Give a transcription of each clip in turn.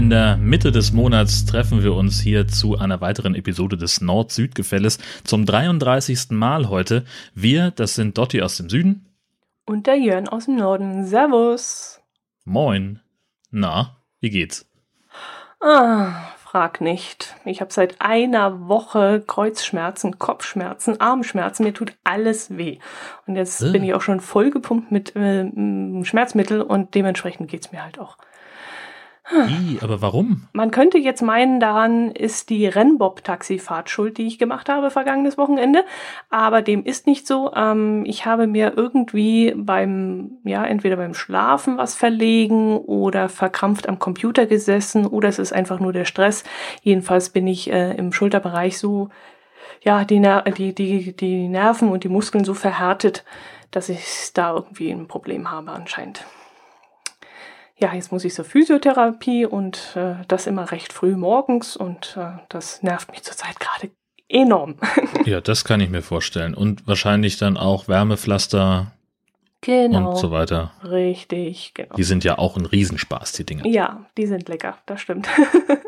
in der Mitte des Monats treffen wir uns hier zu einer weiteren Episode des Nord-Süd-Gefälles zum 33. Mal heute. Wir, das sind Dotti aus dem Süden. Und der Jörn aus dem Norden. Servus. Moin. Na, wie geht's? Ah, frag nicht. Ich habe seit einer Woche Kreuzschmerzen, Kopfschmerzen, Armschmerzen. Mir tut alles weh. Und jetzt äh. bin ich auch schon vollgepumpt mit äh, Schmerzmittel und dementsprechend geht's mir halt auch. Wie, aber warum? Man könnte jetzt meinen, daran ist die Rennbob-Taxifahrt schuld, die ich gemacht habe vergangenes Wochenende. Aber dem ist nicht so. Ähm, ich habe mir irgendwie beim, ja, entweder beim Schlafen was verlegen oder verkrampft am Computer gesessen oder es ist einfach nur der Stress. Jedenfalls bin ich äh, im Schulterbereich so, ja, die, die, die, die Nerven und die Muskeln so verhärtet, dass ich da irgendwie ein Problem habe anscheinend ja, jetzt muss ich zur Physiotherapie und äh, das immer recht früh morgens und äh, das nervt mich zurzeit gerade enorm. ja, das kann ich mir vorstellen. Und wahrscheinlich dann auch Wärmepflaster genau, und so weiter. Richtig, genau. Die sind ja auch ein Riesenspaß, die Dinge. Ja, die sind lecker, das stimmt.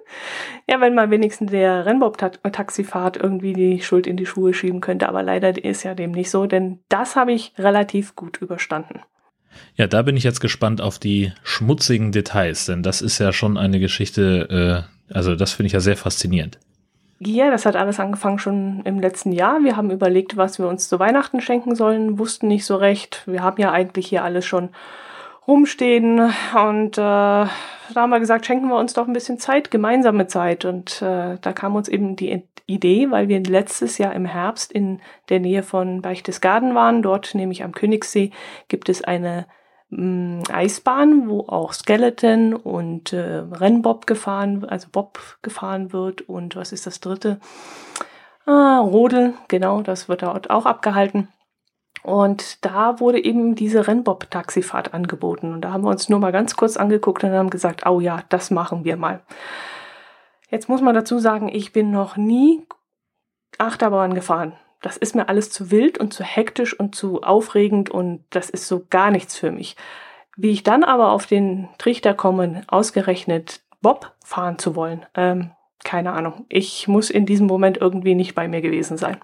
ja, wenn man wenigstens der Rennbob-Taxifahrt irgendwie die Schuld in die Schuhe schieben könnte, aber leider ist ja dem nicht so, denn das habe ich relativ gut überstanden. Ja, da bin ich jetzt gespannt auf die schmutzigen Details, denn das ist ja schon eine Geschichte, äh, also das finde ich ja sehr faszinierend. Ja, das hat alles angefangen schon im letzten Jahr. Wir haben überlegt, was wir uns zu Weihnachten schenken sollen, wussten nicht so recht. Wir haben ja eigentlich hier alles schon rumstehen und äh, da haben wir gesagt, schenken wir uns doch ein bisschen Zeit, gemeinsame Zeit. Und äh, da kam uns eben die Idee, weil wir letztes Jahr im Herbst in der Nähe von Berchtesgaden waren. Dort, nämlich am Königssee, gibt es eine mh, mm, Eisbahn, wo auch Skeleton und äh, Rennbob gefahren, also Bob gefahren wird. Und was ist das dritte? Ah, Rodel, genau, das wird dort auch abgehalten. Und da wurde eben diese Rennbob-Taxifahrt angeboten. Und da haben wir uns nur mal ganz kurz angeguckt und haben gesagt, oh ja, das machen wir mal. Jetzt muss man dazu sagen, ich bin noch nie Achterbahn gefahren. Das ist mir alles zu wild und zu hektisch und zu aufregend und das ist so gar nichts für mich. Wie ich dann aber auf den Trichter komme, ausgerechnet Bob fahren zu wollen, ähm, keine Ahnung. Ich muss in diesem Moment irgendwie nicht bei mir gewesen sein.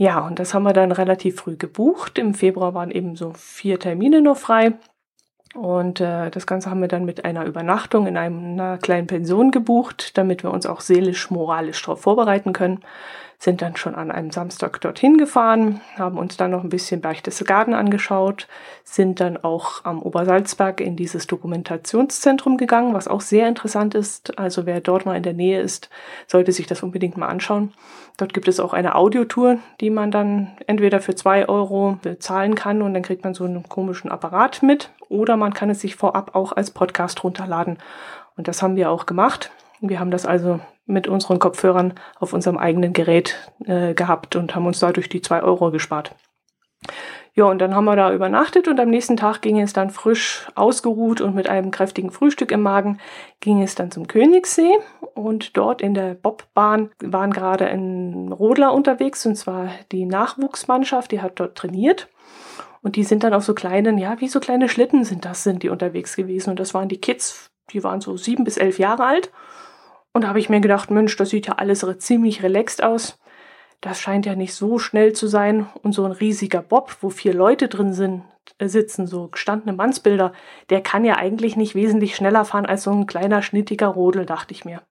Ja, und das haben wir dann relativ früh gebucht. Im Februar waren eben so vier Termine noch frei. Und äh, das Ganze haben wir dann mit einer Übernachtung in einer kleinen Pension gebucht, damit wir uns auch seelisch, moralisch darauf vorbereiten können. Sind dann schon an einem Samstag dorthin gefahren, haben uns dann noch ein bisschen Berchtesgaden angeschaut, sind dann auch am Obersalzberg in dieses Dokumentationszentrum gegangen, was auch sehr interessant ist. Also wer dort mal in der Nähe ist, sollte sich das unbedingt mal anschauen. Dort gibt es auch eine Audiotour, die man dann entweder für zwei Euro bezahlen kann und dann kriegt man so einen komischen Apparat mit oder man kann es sich vorab auch als Podcast runterladen. Und das haben wir auch gemacht. Wir haben das also mit unseren Kopfhörern auf unserem eigenen Gerät äh, gehabt und haben uns dadurch die zwei Euro gespart. Ja, und dann haben wir da übernachtet und am nächsten Tag ging es dann frisch ausgeruht und mit einem kräftigen Frühstück im Magen ging es dann zum Königssee und dort in der Bobbahn waren gerade ein Rodler unterwegs und zwar die Nachwuchsmannschaft, die hat dort trainiert. Und die sind dann auf so kleinen, ja, wie so kleine Schlitten sind das, sind die unterwegs gewesen. Und das waren die Kids, die waren so sieben bis elf Jahre alt. Und da habe ich mir gedacht, Mensch, das sieht ja alles ziemlich relaxed aus das scheint ja nicht so schnell zu sein. Und so ein riesiger Bob, wo vier Leute drin sind, äh, sitzen, so gestandene Mannsbilder, der kann ja eigentlich nicht wesentlich schneller fahren als so ein kleiner, schnittiger Rodel, dachte ich mir.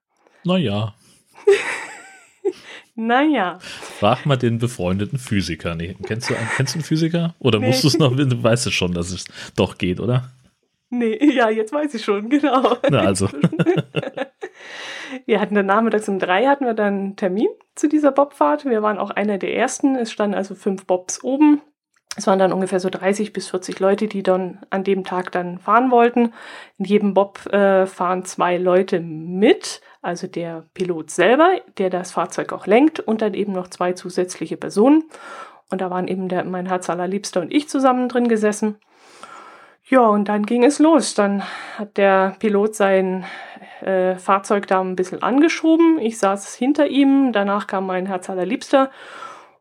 Naja. naja. Frag mal den befreundeten Physiker. Nee, kennst, du, kennst du einen Physiker? Oder nee. musst du es noch, du weißt es schon, dass es doch geht, oder? Nee, ja, jetzt weiß ich schon, genau. Na also. wir hatten dann nachmittags um drei hatten wir dann einen Termin zu dieser Bobfahrt. Wir waren auch einer der ersten. Es standen also fünf Bobs oben. Es waren dann ungefähr so 30 bis 40 Leute, die dann an dem Tag dann fahren wollten. In jedem Bob äh, fahren zwei Leute mit, also der Pilot selber, der das Fahrzeug auch lenkt, und dann eben noch zwei zusätzliche Personen. Und da waren eben der, mein Herz allerliebster und ich zusammen drin gesessen. Ja, und dann ging es los. Dann hat der Pilot sein äh, Fahrzeug da ein bisschen angeschoben. Ich saß hinter ihm. Danach kam mein Herz allerliebster.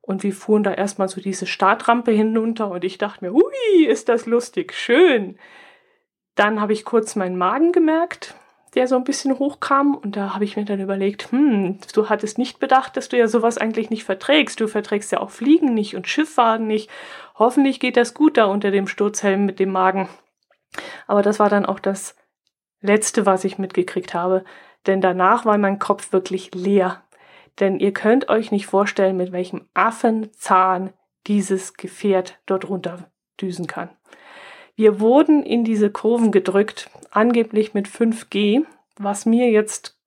Und wir fuhren da erstmal so diese Startrampe hinunter und ich dachte mir, hui, ist das lustig, schön. Dann habe ich kurz meinen Magen gemerkt. der so ein bisschen hochkam. Und da habe ich mir dann überlegt, hm, du hattest nicht bedacht, dass du ja sowas eigentlich nicht verträgst. Du verträgst ja auch Fliegen nicht und Schifffahren nicht. Hoffentlich geht das gut da unter dem Sturzhelm mit dem Magen. Aber das war dann auch das Letzte, was ich mitgekriegt habe. Denn danach war mein Kopf wirklich leer. Denn ihr könnt euch nicht vorstellen, mit welchem Affenzahn dieses Gefährt dort runterdüsen kann. Wir wurden in diese Kurven gedrückt, angeblich mit 5G, was mir jetzt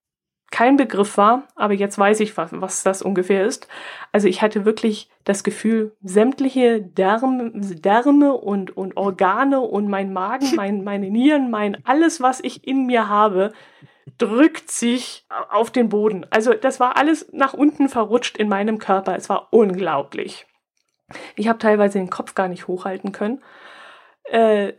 kein Begriff war, aber jetzt weiß ich, was, was das ungefähr ist. Also ich hatte wirklich das Gefühl, sämtliche Därme, Därme und, und Organe und mein Magen, mein, meine Nieren, mein alles, was ich in mir habe, drückt sich auf den Boden. Also das war alles nach unten verrutscht in meinem Körper. Es war unglaublich. Ich habe teilweise den Kopf gar nicht hochhalten können äh,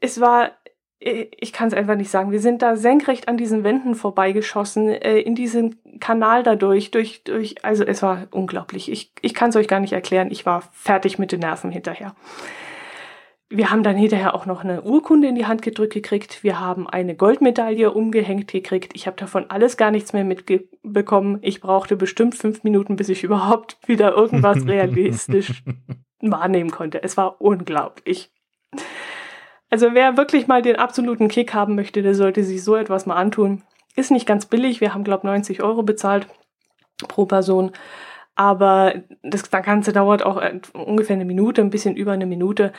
es war, ich kann es einfach nicht sagen, wir sind da senkrecht an diesen Wänden vorbeigeschossen, äh, in diesen Kanal dadurch, durch, durch, also es war unglaublich. Ich, ich kann es euch gar nicht erklären, ich war fertig mit den Nerven hinterher. Wir haben dann hinterher auch noch eine Urkunde in die Hand gedrückt gekriegt. Wir haben eine Goldmedaille umgehängt gekriegt. Ich habe davon alles gar nichts mehr mitbekommen. Ich brauchte bestimmt fünf Minuten, bis ich überhaupt wieder irgendwas realistisch wahrnehmen konnte. Es war unglaublich. Also wer wirklich mal den absoluten Kick haben möchte, der sollte sich so etwas mal antun. Ist nicht ganz billig. Wir haben, glaube ich, 90 Euro bezahlt pro Person. Aber das Ganze dauert auch äh, ungefähr eine Minute, ein bisschen über eine Minute.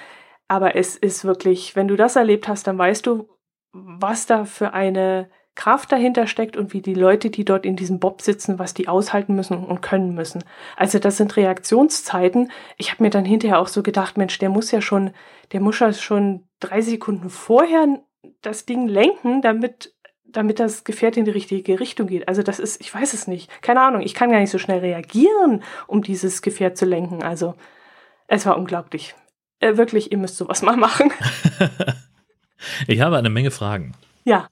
Aber es ist wirklich, wenn du das erlebt hast, dann weißt du, was da für eine Kraft dahinter steckt und wie die Leute, die dort in diesem Bob sitzen, was die aushalten müssen und können müssen. Also das sind Reaktionszeiten. Ich habe mir dann hinterher auch so gedacht, Mensch, der muss ja schon, der muss ja schon drei Sekunden vorher das Ding lenken, damit damit das Gefährt in die richtige Richtung geht. Also das ist, ich weiß es nicht. Keine Ahnung, ich kann gar nicht so schnell reagieren, um dieses Gefährt zu lenken. Also es war unglaublich. Äh, wirklich, ihr müsst sowas mal machen. ich habe eine Menge Fragen. Ja.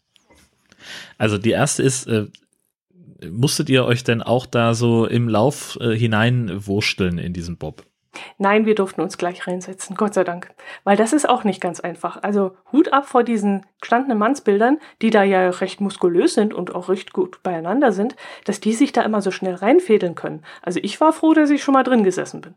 Also die erste ist, äh, musstet ihr euch denn auch da so im Lauf äh, hineinwursteln in diesen Bob? Nein, wir durften uns gleich reinsetzen, Gott sei Dank. Weil das ist auch nicht ganz einfach. Also Hut ab vor diesen gestandenen Mannsbildern, die da ja recht muskulös sind und auch recht gut beieinander sind, dass die sich da immer so schnell reinfädeln können. Also ich war froh, dass ich schon mal drin gesessen bin.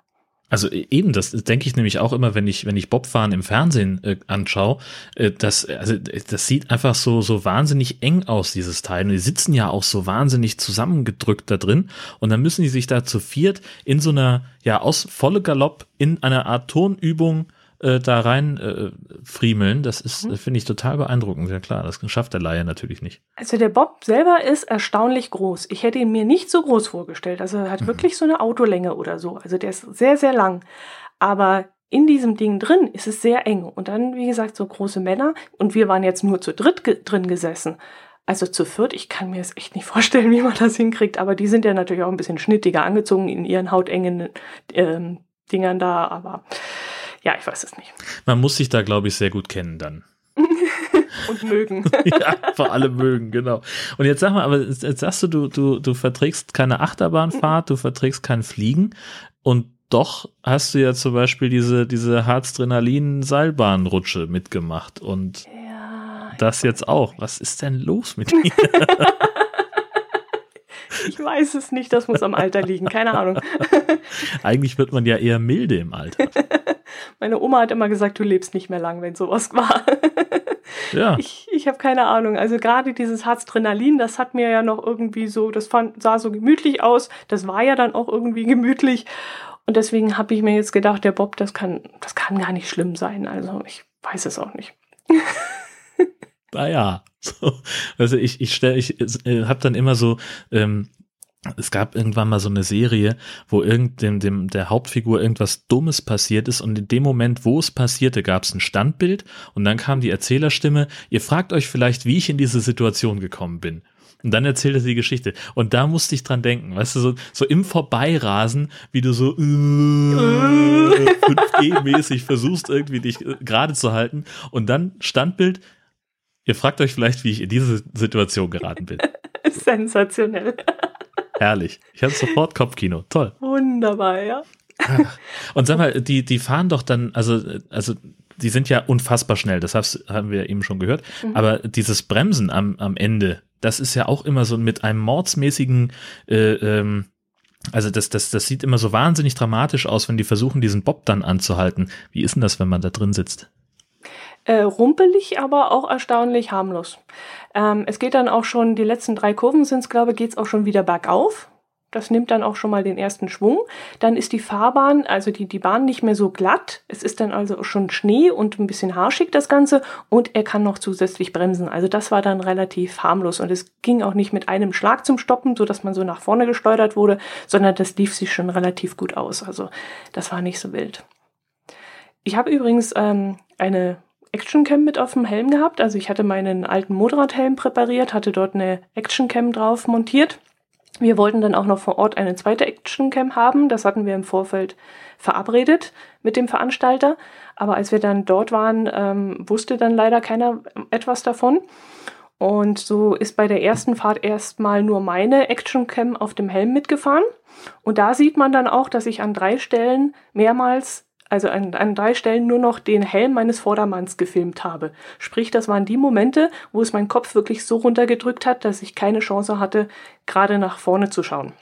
Also e, eben, das denke ich nämlich auch immer, wenn ich, wenn ich Bobfahren im Fernsehen äh, anschaue, äh, das, also, das sieht einfach so, so wahnsinnig eng aus, dieses Teil. Und die sitzen ja auch so wahnsinnig zusammengedrückt da drin. Und dann müssen die sich da zu viert in so einer, ja, aus volle Galopp in einer Art Turnübung äh, da rein äh, friemeln, das ist, mhm. finde ich, total beeindruckend. Ja klar, das schafft der Laie natürlich nicht. Also der Bob selber ist erstaunlich groß. Ich hätte ihn mir nicht so groß vorgestellt. Also er hat mhm. wirklich so eine Autolänge oder so. Also der ist sehr, sehr lang. Aber in diesem Ding drin ist es sehr eng. Und dann, wie gesagt, so große Männer. Und wir waren jetzt nur zu dritt ge drin gesessen. Also zu viert, ich kann mir das echt nicht vorstellen, wie man das hinkriegt. Aber die sind ja natürlich auch ein bisschen schnittiger angezogen in ihren hautengen ähm, Dingern da. Aber ja, ich weiß es nicht. Man muss sich da, glaube ich, sehr gut kennen dann. und mögen. ja, vor allem mögen, genau. Und jetzt sag mal, aber jetzt sagst du, du, du, du verträgst keine Achterbahnfahrt, du verträgst kein Fliegen und doch hast du ja zum Beispiel diese, diese Harzdrenalin-Seilbahnrutsche mitgemacht und ja, das jetzt auch. Was ist denn los mit dir? Ich weiß es nicht, das muss am Alter liegen, keine Ahnung. Eigentlich wird man ja eher milde im Alter. Meine Oma hat immer gesagt, du lebst nicht mehr lang, wenn sowas war. Ja. Ich, ich habe keine Ahnung. Also gerade dieses Harzdrenalin, das hat mir ja noch irgendwie so, das fand, sah so gemütlich aus. Das war ja dann auch irgendwie gemütlich. Und deswegen habe ich mir jetzt gedacht, der Bob, das kann, das kann gar nicht schlimm sein. Also ich weiß es auch nicht. naja, so, also ich, ich stelle, ich äh, habe dann immer so, ähm, es gab irgendwann mal so eine Serie, wo irgendein dem der Hauptfigur irgendwas Dummes passiert ist und in dem Moment, wo es passierte, gab es ein Standbild und dann kam die Erzählerstimme. Ihr fragt euch vielleicht, wie ich in diese Situation gekommen bin. Und dann erzählt er die Geschichte. Und da musste ich dran denken, weißt du, so, so im Vorbeirasen, wie du so äh, 5G-mäßig versuchst, irgendwie dich äh, gerade zu halten. Und dann Standbild, Ihr fragt euch vielleicht, wie ich in diese Situation geraten bin. Sensationell. Herrlich. Ich hatte sofort Kopfkino. Toll. Wunderbar, ja. Und sag mal, die, die fahren doch dann, also, also die sind ja unfassbar schnell, das haben wir eben schon gehört. Mhm. Aber dieses Bremsen am, am Ende, das ist ja auch immer so mit einem mordsmäßigen, äh, ähm, also das, das, das sieht immer so wahnsinnig dramatisch aus, wenn die versuchen, diesen Bob dann anzuhalten. Wie ist denn das, wenn man da drin sitzt? Äh, rumpelig, aber auch erstaunlich harmlos. Ähm, es geht dann auch schon, die letzten drei Kurven sind es, glaube ich, geht es auch schon wieder bergauf. Das nimmt dann auch schon mal den ersten Schwung. Dann ist die Fahrbahn, also die, die Bahn nicht mehr so glatt. Es ist dann also schon Schnee und ein bisschen harschig das Ganze. Und er kann noch zusätzlich bremsen. Also das war dann relativ harmlos. Und es ging auch nicht mit einem Schlag zum Stoppen, so dass man so nach vorne gesteuert wurde, sondern das lief sich schon relativ gut aus. Also das war nicht so wild. Ich habe übrigens ähm, eine Actioncam mit auf dem Helm gehabt. Also ich hatte meinen alten Motorradhelm präpariert, hatte dort eine Actioncam drauf montiert. Wir wollten dann auch noch vor Ort eine zweite Actioncam haben. Das hatten wir im Vorfeld verabredet mit dem Veranstalter. Aber als wir dann dort waren, ähm, wusste dann leider keiner etwas davon. Und so ist bei der ersten Fahrt erstmal nur meine Actioncam auf dem Helm mitgefahren. Und da sieht man dann auch, dass ich an drei Stellen mehrmals also an, an drei Stellen nur noch den Helm meines Vordermanns gefilmt habe. Sprich, das waren die Momente, wo es meinen Kopf wirklich so runtergedrückt hat, dass ich keine Chance hatte, gerade nach vorne zu schauen.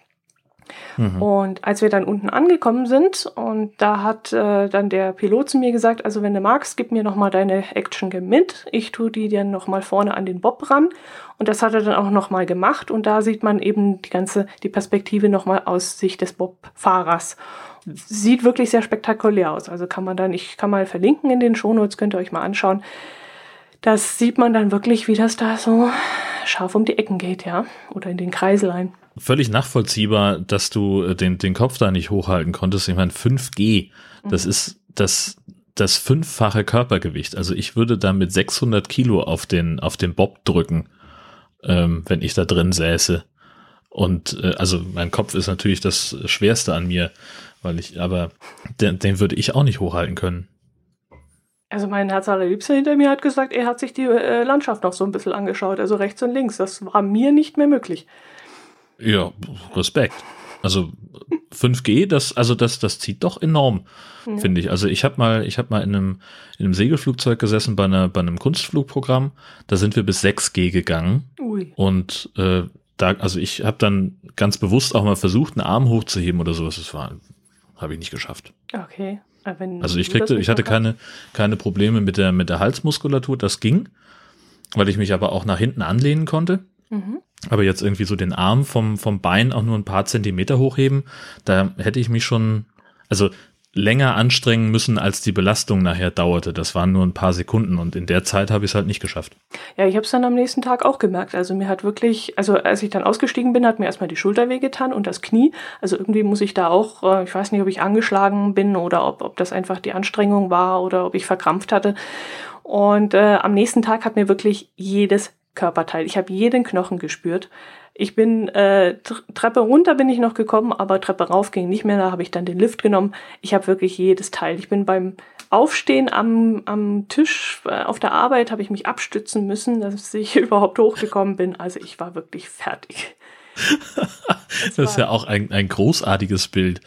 Mhm. Und als wir dann unten angekommen sind und da hat äh, dann der Pilot zu mir gesagt, also wenn du magst, gib mir nochmal deine Action mit. Ich tue die dann nochmal vorne an den Bob ran. Und das hat er dann auch nochmal gemacht und da sieht man eben die ganze, die Perspektive nochmal aus Sicht des Bob-Fahrers sieht wirklich sehr spektakulär aus. Also kann man dann, ich kann mal verlinken in den Shownotes, könnt ihr euch mal anschauen. Das sieht man dann wirklich, wie das da so scharf um die Ecken geht, ja, oder in den Kreislein. Völlig nachvollziehbar, dass du äh, den, den Kopf da nicht hochhalten konntest. Ich meine, 5G, das mhm. ist das, das fünffache Körpergewicht. Also ich würde da mit 600 Kilo auf den, auf den Bob drücken, ähm, wenn ich da drin säße. Und äh, also mein Kopf ist natürlich das Schwerste an mir weil ich, aber den, den würde ich auch nicht hochhalten können. Also mein Herz allerliebster hinter mir hat gesagt, er hat sich die äh, Landschaft noch so ein bisschen angeschaut, also rechts und links. Das war mir nicht mehr möglich. Ja, Respekt. Also 5G, das also das das zieht doch enorm, ja. finde ich. Also ich habe mal ich habe mal in einem in einem Segelflugzeug gesessen bei einer bei einem Kunstflugprogramm. Da sind wir bis 6G gegangen Ui. und äh, da also ich habe dann ganz bewusst auch mal versucht, einen Arm hochzuheben oder sowas. Das war habe ich nicht geschafft. Okay. also ich kriegte, ich hatte keine, keine Probleme mit der, mit der Halsmuskulatur, das ging, weil ich mich aber auch nach hinten anlehnen konnte. Mhm. Aber jetzt irgendwie so den Arm vom, vom Bein auch nur ein paar Zentimeter hochheben, da hätte ich mich schon, also länger anstrengen müssen, als die Belastung nachher dauerte. Das waren nur ein paar Sekunden und in der Zeit habe ich es halt nicht geschafft. Ja, ich habe es dann am nächsten Tag auch gemerkt. Also mir hat wirklich, also als ich dann ausgestiegen bin, hat mir erstmal die Schulter wehgetan und das Knie. Also irgendwie muss ich da auch, äh, ich weiß nicht, ob ich angeschlagen bin oder ob, ob das einfach die Anstrengung war oder ob ich verkrampft hatte. Und äh, am nächsten Tag hat mir wirklich jedes Körperteil, ich habe jeden Knochen gespürt. Ich bin äh, Treppe runter bin ich noch gekommen, aber Treppe rauf ging nicht mehr. Da habe ich dann den Lift genommen. Ich habe wirklich jedes Teil. Ich bin beim Aufstehen am, am Tisch äh, auf der Arbeit habe ich mich abstützen müssen, dass ich überhaupt hochgekommen bin. Also ich war wirklich fertig. das, das ist ja auch ein, ein großartiges Bild.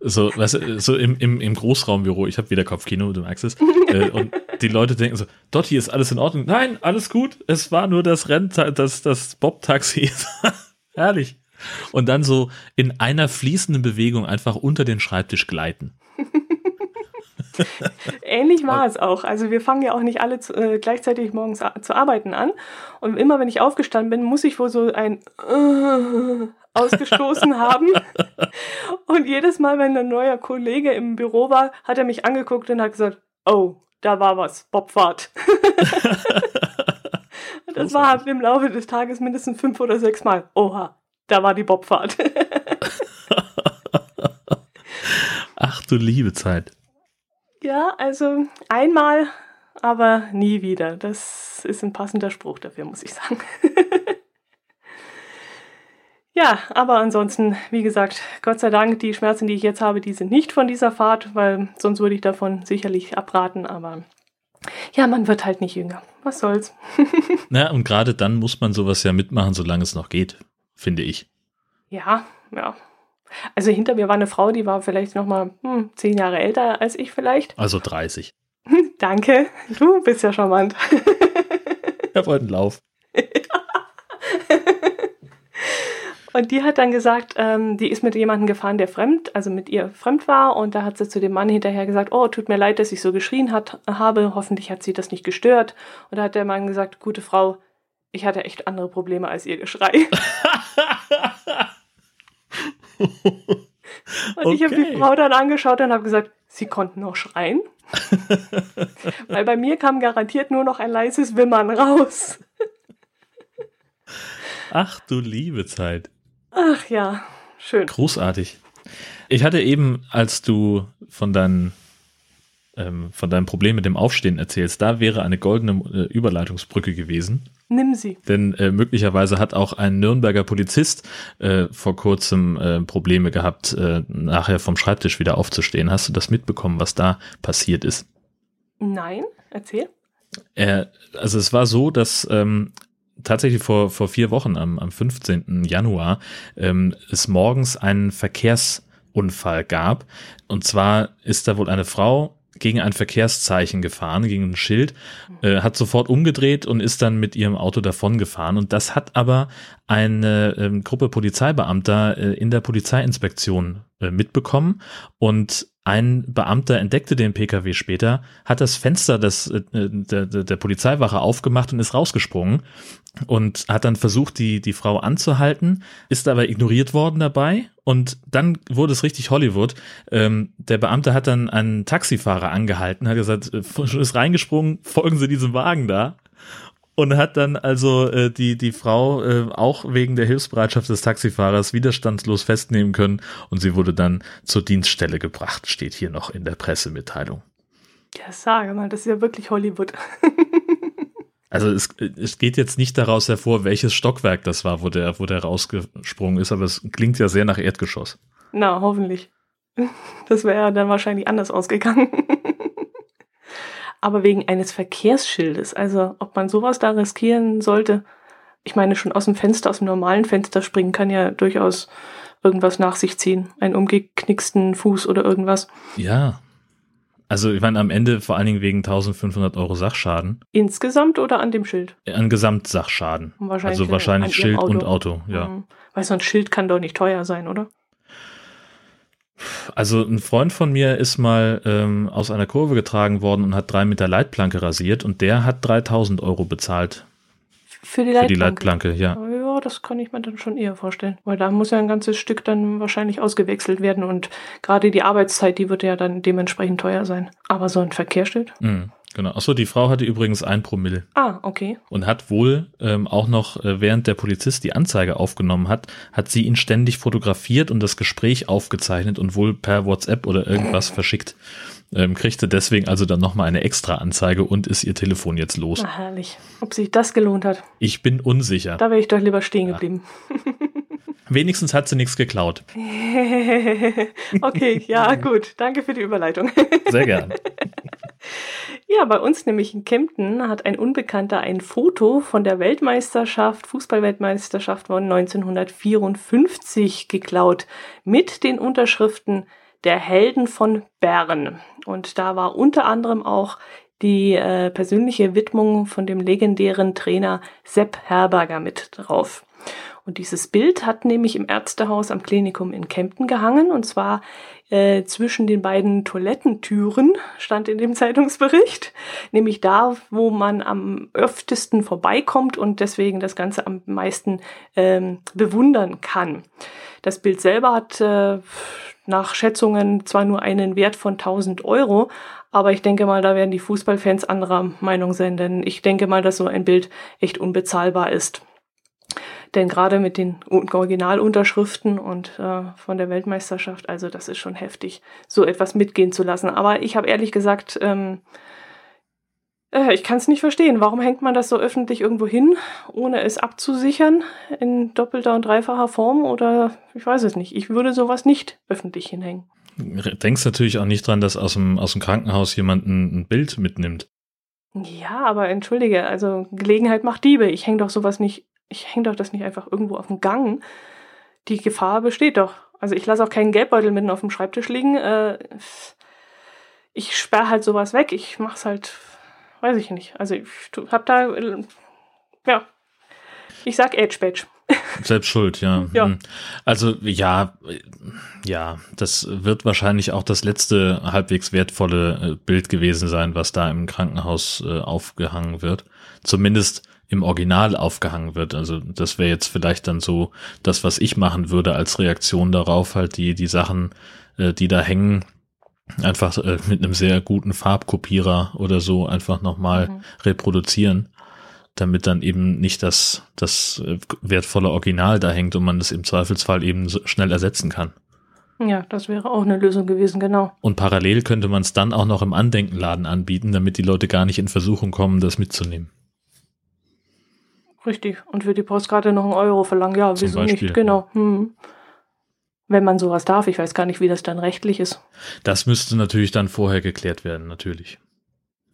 So, weißt du, so im, im, im Großraumbüro, ich habe wieder Kopfkino, du merkst es. Äh, und die Leute denken so, dort hier ist alles in Ordnung. Nein, alles gut. Es war nur das Renn, das, das Bob-Taxi. Herrlich. Und dann so in einer fließenden Bewegung einfach unter den Schreibtisch gleiten. Ähnlich war es auch. Also wir fangen ja auch nicht alle zu, äh, gleichzeitig morgens zu arbeiten an. Und immer wenn ich aufgestanden bin, muss ich wohl so ein äh, ausgestoßen haben. Und jedes Mal, wenn ein neuer Kollege im Büro war, hat er mich angeguckt und hat gesagt, oh, da war was, Bobfahrt. das war im Laufe des Tages mindestens fünf oder sechs Mal. Oha, da war die Bobfahrt. Ach du liebe Zeit. Ja, also einmal, aber nie wieder. Das ist ein passender Spruch dafür, muss ich sagen. Ja, aber ansonsten, wie gesagt, Gott sei Dank, die Schmerzen, die ich jetzt habe, die sind nicht von dieser Fahrt, weil sonst würde ich davon sicherlich abraten, aber ja, man wird halt nicht jünger. Was soll's. Na, und gerade dann muss man sowas ja mitmachen, solange es noch geht, finde ich. Ja, ja. Also hinter mir war eine Frau, die war vielleicht noch mal hm, zehn Jahre älter als ich vielleicht. Also 30. Danke, du bist ja charmant. er wollte einen Lauf. Und die hat dann gesagt, ähm, die ist mit jemandem gefahren, der fremd, also mit ihr fremd war. Und da hat sie zu dem Mann hinterher gesagt, oh, tut mir leid, dass ich so geschrien hat, habe. Hoffentlich hat sie das nicht gestört. Und da hat der Mann gesagt, gute Frau, ich hatte echt andere Probleme als ihr Geschrei. Und okay. ich habe die Frau dann angeschaut und habe gesagt, sie konnten noch schreien. Weil bei mir kam garantiert nur noch ein leises Wimmern raus. Ach du liebe Zeit. Ach ja, schön. Großartig. Ich hatte eben, als du von deinen ähm, von deinem Problem mit dem Aufstehen erzählst, da wäre eine goldene äh, Überleitungsbrücke gewesen. Nimm sie. Denn äh, möglicherweise hat auch ein Nürnberger Polizist äh, vor kurzem äh, Probleme gehabt, äh, nachher vom Schreibtisch wieder aufzustehen. Hast du das mitbekommen, was da passiert ist? Nein, erzähl. also es war so, dass ähm, tatsächlich vor, vor vier Wochen, am, am 15. Januar, ähm, es morgens einen Verkehrsunfall gab. Und zwar ist da wohl eine Frau gegen ein Verkehrszeichen gefahren, gegen ein Schild, äh, hat sofort umgedreht und ist dann mit ihrem Auto davon gefahren. Und das hat aber eine äh, Gruppe Polizeibeamter äh, in der Polizeiinspektion äh, mitbekommen und ein Beamter entdeckte den Pkw später, hat das Fenster des, äh, der, der Polizeiwache aufgemacht und ist rausgesprungen und hat dann versucht, die, die Frau anzuhalten, ist aber ignoriert worden dabei und dann wurde es richtig Hollywood. Ähm, der Beamte hat dann einen Taxifahrer angehalten, hat gesagt, äh, ist reingesprungen, folgen Sie diesem Wagen da und hat dann also äh, die, die Frau äh, auch wegen der Hilfsbereitschaft des Taxifahrers widerstandslos festnehmen können und sie wurde dann zur Dienststelle gebracht, steht hier noch in der Pressemitteilung. Ja, sage mal, das ist ja wirklich Hollywood. also es, es geht jetzt nicht daraus hervor, welches Stockwerk das war, wo der, wo der rausgesprungen ist, aber es klingt ja sehr nach Erdgeschoss. Na, hoffentlich. Das wäre ja dann wahrscheinlich anders ausgegangen aber wegen eines Verkehrsschildes. Also ob man sowas da riskieren sollte. Ich meine, schon aus dem Fenster, aus dem normalen Fenster springen kann ja durchaus irgendwas nach sich ziehen. Einen umgeknicksten Fuß oder irgendwas. Ja. Also ich meine, am Ende vor allen Dingen wegen 1500 Euro Sachschaden. Insgesamt oder an dem Schild? An Gesamtsachschaden. Wahrscheinlich also wahrscheinlich Schild Auto. und Auto, ja. Mhm. Weil so ein Schild kann doch nicht teuer sein, oder? Also ein Freund von mir ist mal ähm, aus einer Kurve getragen worden und hat drei Meter Leitplanke rasiert und der hat 3000 Euro bezahlt. Für die Leitplanke? Für die Leitplanke, ja. Ja, das kann ich mir dann schon eher vorstellen. Weil da muss ja ein ganzes Stück dann wahrscheinlich ausgewechselt werden und gerade die Arbeitszeit, die wird ja dann dementsprechend teuer sein. Aber so ein Verkehrsschild? Mhm. Genau. Achso, die Frau hatte übrigens ein Promille. Ah, okay. Und hat wohl ähm, auch noch, äh, während der Polizist die Anzeige aufgenommen hat, hat sie ihn ständig fotografiert und das Gespräch aufgezeichnet und wohl per WhatsApp oder irgendwas verschickt. Ähm, kriegte deswegen also dann nochmal eine extra Anzeige und ist ihr Telefon jetzt los. Na herrlich. Ob sich das gelohnt hat. Ich bin unsicher. Da wäre ich doch lieber stehen geblieben. Wenigstens hat sie nichts geklaut. okay, ja, gut. Danke für die Überleitung. Sehr gern. Ja, bei uns nämlich in Kempten hat ein Unbekannter ein Foto von der Weltmeisterschaft, Fußballweltmeisterschaft von 1954 geklaut mit den Unterschriften der Helden von Bern. Und da war unter anderem auch die äh, persönliche Widmung von dem legendären Trainer Sepp Herberger mit drauf. Und dieses Bild hat nämlich im Ärztehaus am Klinikum in Kempten gehangen. Und zwar äh, zwischen den beiden Toilettentüren stand in dem Zeitungsbericht. Nämlich da, wo man am öftesten vorbeikommt und deswegen das Ganze am meisten ähm, bewundern kann. Das Bild selber hat äh, nach Schätzungen zwar nur einen Wert von 1000 Euro, aber ich denke mal, da werden die Fußballfans anderer Meinung sein, denn ich denke mal, dass so ein Bild echt unbezahlbar ist. Denn gerade mit den Originalunterschriften und äh, von der Weltmeisterschaft, also das ist schon heftig, so etwas mitgehen zu lassen. Aber ich habe ehrlich gesagt, ähm, äh, ich kann es nicht verstehen. Warum hängt man das so öffentlich irgendwo hin, ohne es abzusichern in doppelter und dreifacher Form? Oder ich weiß es nicht. Ich würde sowas nicht öffentlich hinhängen. Denkst natürlich auch nicht dran, dass aus dem, aus dem Krankenhaus jemand ein, ein Bild mitnimmt. Ja, aber entschuldige, also Gelegenheit macht Diebe. Ich hänge doch sowas nicht ich hänge doch das nicht einfach irgendwo auf dem Gang. Die Gefahr besteht doch. Also ich lasse auch keinen Geldbeutel mitten auf dem Schreibtisch liegen. Äh, ich sperre halt sowas weg. Ich mach's halt, weiß ich nicht. Also ich hab da, ja, ich sag Edge Badge. Selbst schuld, ja. Ja. Hm. Also ja, ja, das wird wahrscheinlich auch das letzte halbwegs wertvolle äh, Bild gewesen sein, was da im Krankenhaus äh, aufgehangen wird. Zumindest im Original aufgehangen wird. Also das wäre jetzt vielleicht dann so das, was ich machen würde als Reaktion darauf, halt die, die Sachen, äh, die da hängen, einfach äh, mit einem sehr guten Farbkopierer oder so einfach nochmal Mhm. reproduzieren damit dann eben nicht das, das äh, wertvolle Original da hängt und man es im Zweifelsfall eben so schnell ersetzen kann. Ja, das wäre auch eine Lösung gewesen, genau. Und parallel könnte man es dann auch noch im Andenkenladen anbieten, damit die Leute gar nicht in Versuchung kommen, das mitzunehmen. Richtig. Und für die Postkarte noch einen Euro verlangen. Ja, Zum wieso Beispiel, nicht? Genau. Hm. Wenn man sowas darf. Ich weiß gar nicht, wie das dann rechtlich ist. Das müsste natürlich dann vorher geklärt werden, natürlich.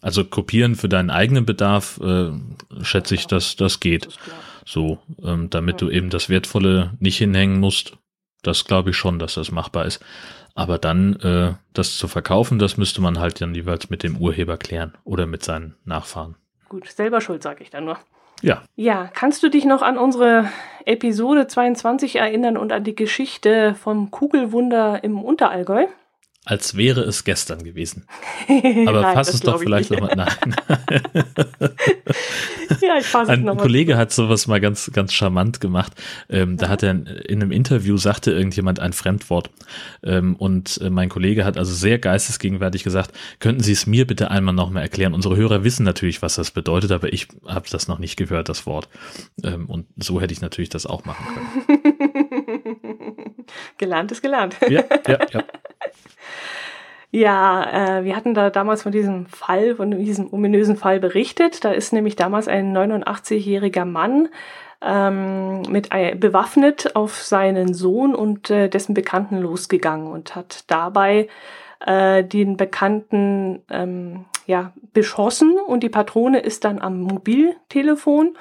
Also kopieren für deinen eigenen Bedarf, äh, schätze ich, dass das geht. So, ähm, damit du eben das Wertvolle nicht hinhängen musst. Das glaube ich schon, dass das machbar ist. Aber dann äh, das zu verkaufen, das müsste man halt dann jeweils mit dem Urheber klären oder mit seinen Nachfahren. Gut, selber schuld, sage ich dann nur. Ja, Ja, kannst du dich noch an unsere Episode 22 erinnern und an die Geschichte vom Kugelwunder im Unterallgäu? Als wäre es gestern gewesen. Aber Nein, fass es doch vielleicht nochmal nach. Ja, ich fasse es Ein nochmal. Kollege hat sowas mal ganz, ganz charmant gemacht. Ähm, da hat er in, in einem Interview sagte irgendjemand ein Fremdwort. Ähm, und äh, mein Kollege hat also sehr geistesgegenwärtig gesagt, könnten Sie es mir bitte einmal nochmal erklären? Unsere Hörer wissen natürlich, was das bedeutet, aber ich habe das noch nicht gehört, das Wort. Ähm, und so hätte ich natürlich das auch machen können. gelernt ist gelernt. Ja, ja, ja. Ja, äh, wir hatten da damals von diesem Fall, von diesem ominösen Fall berichtet. Da ist nämlich damals ein 89-jähriger Mann ähm, mit bewaffnet auf seinen Sohn und äh, dessen Bekannten losgegangen und hat dabei äh, den Bekannten ähm, ja, beschossen und die Patrone ist dann am Mobiltelefon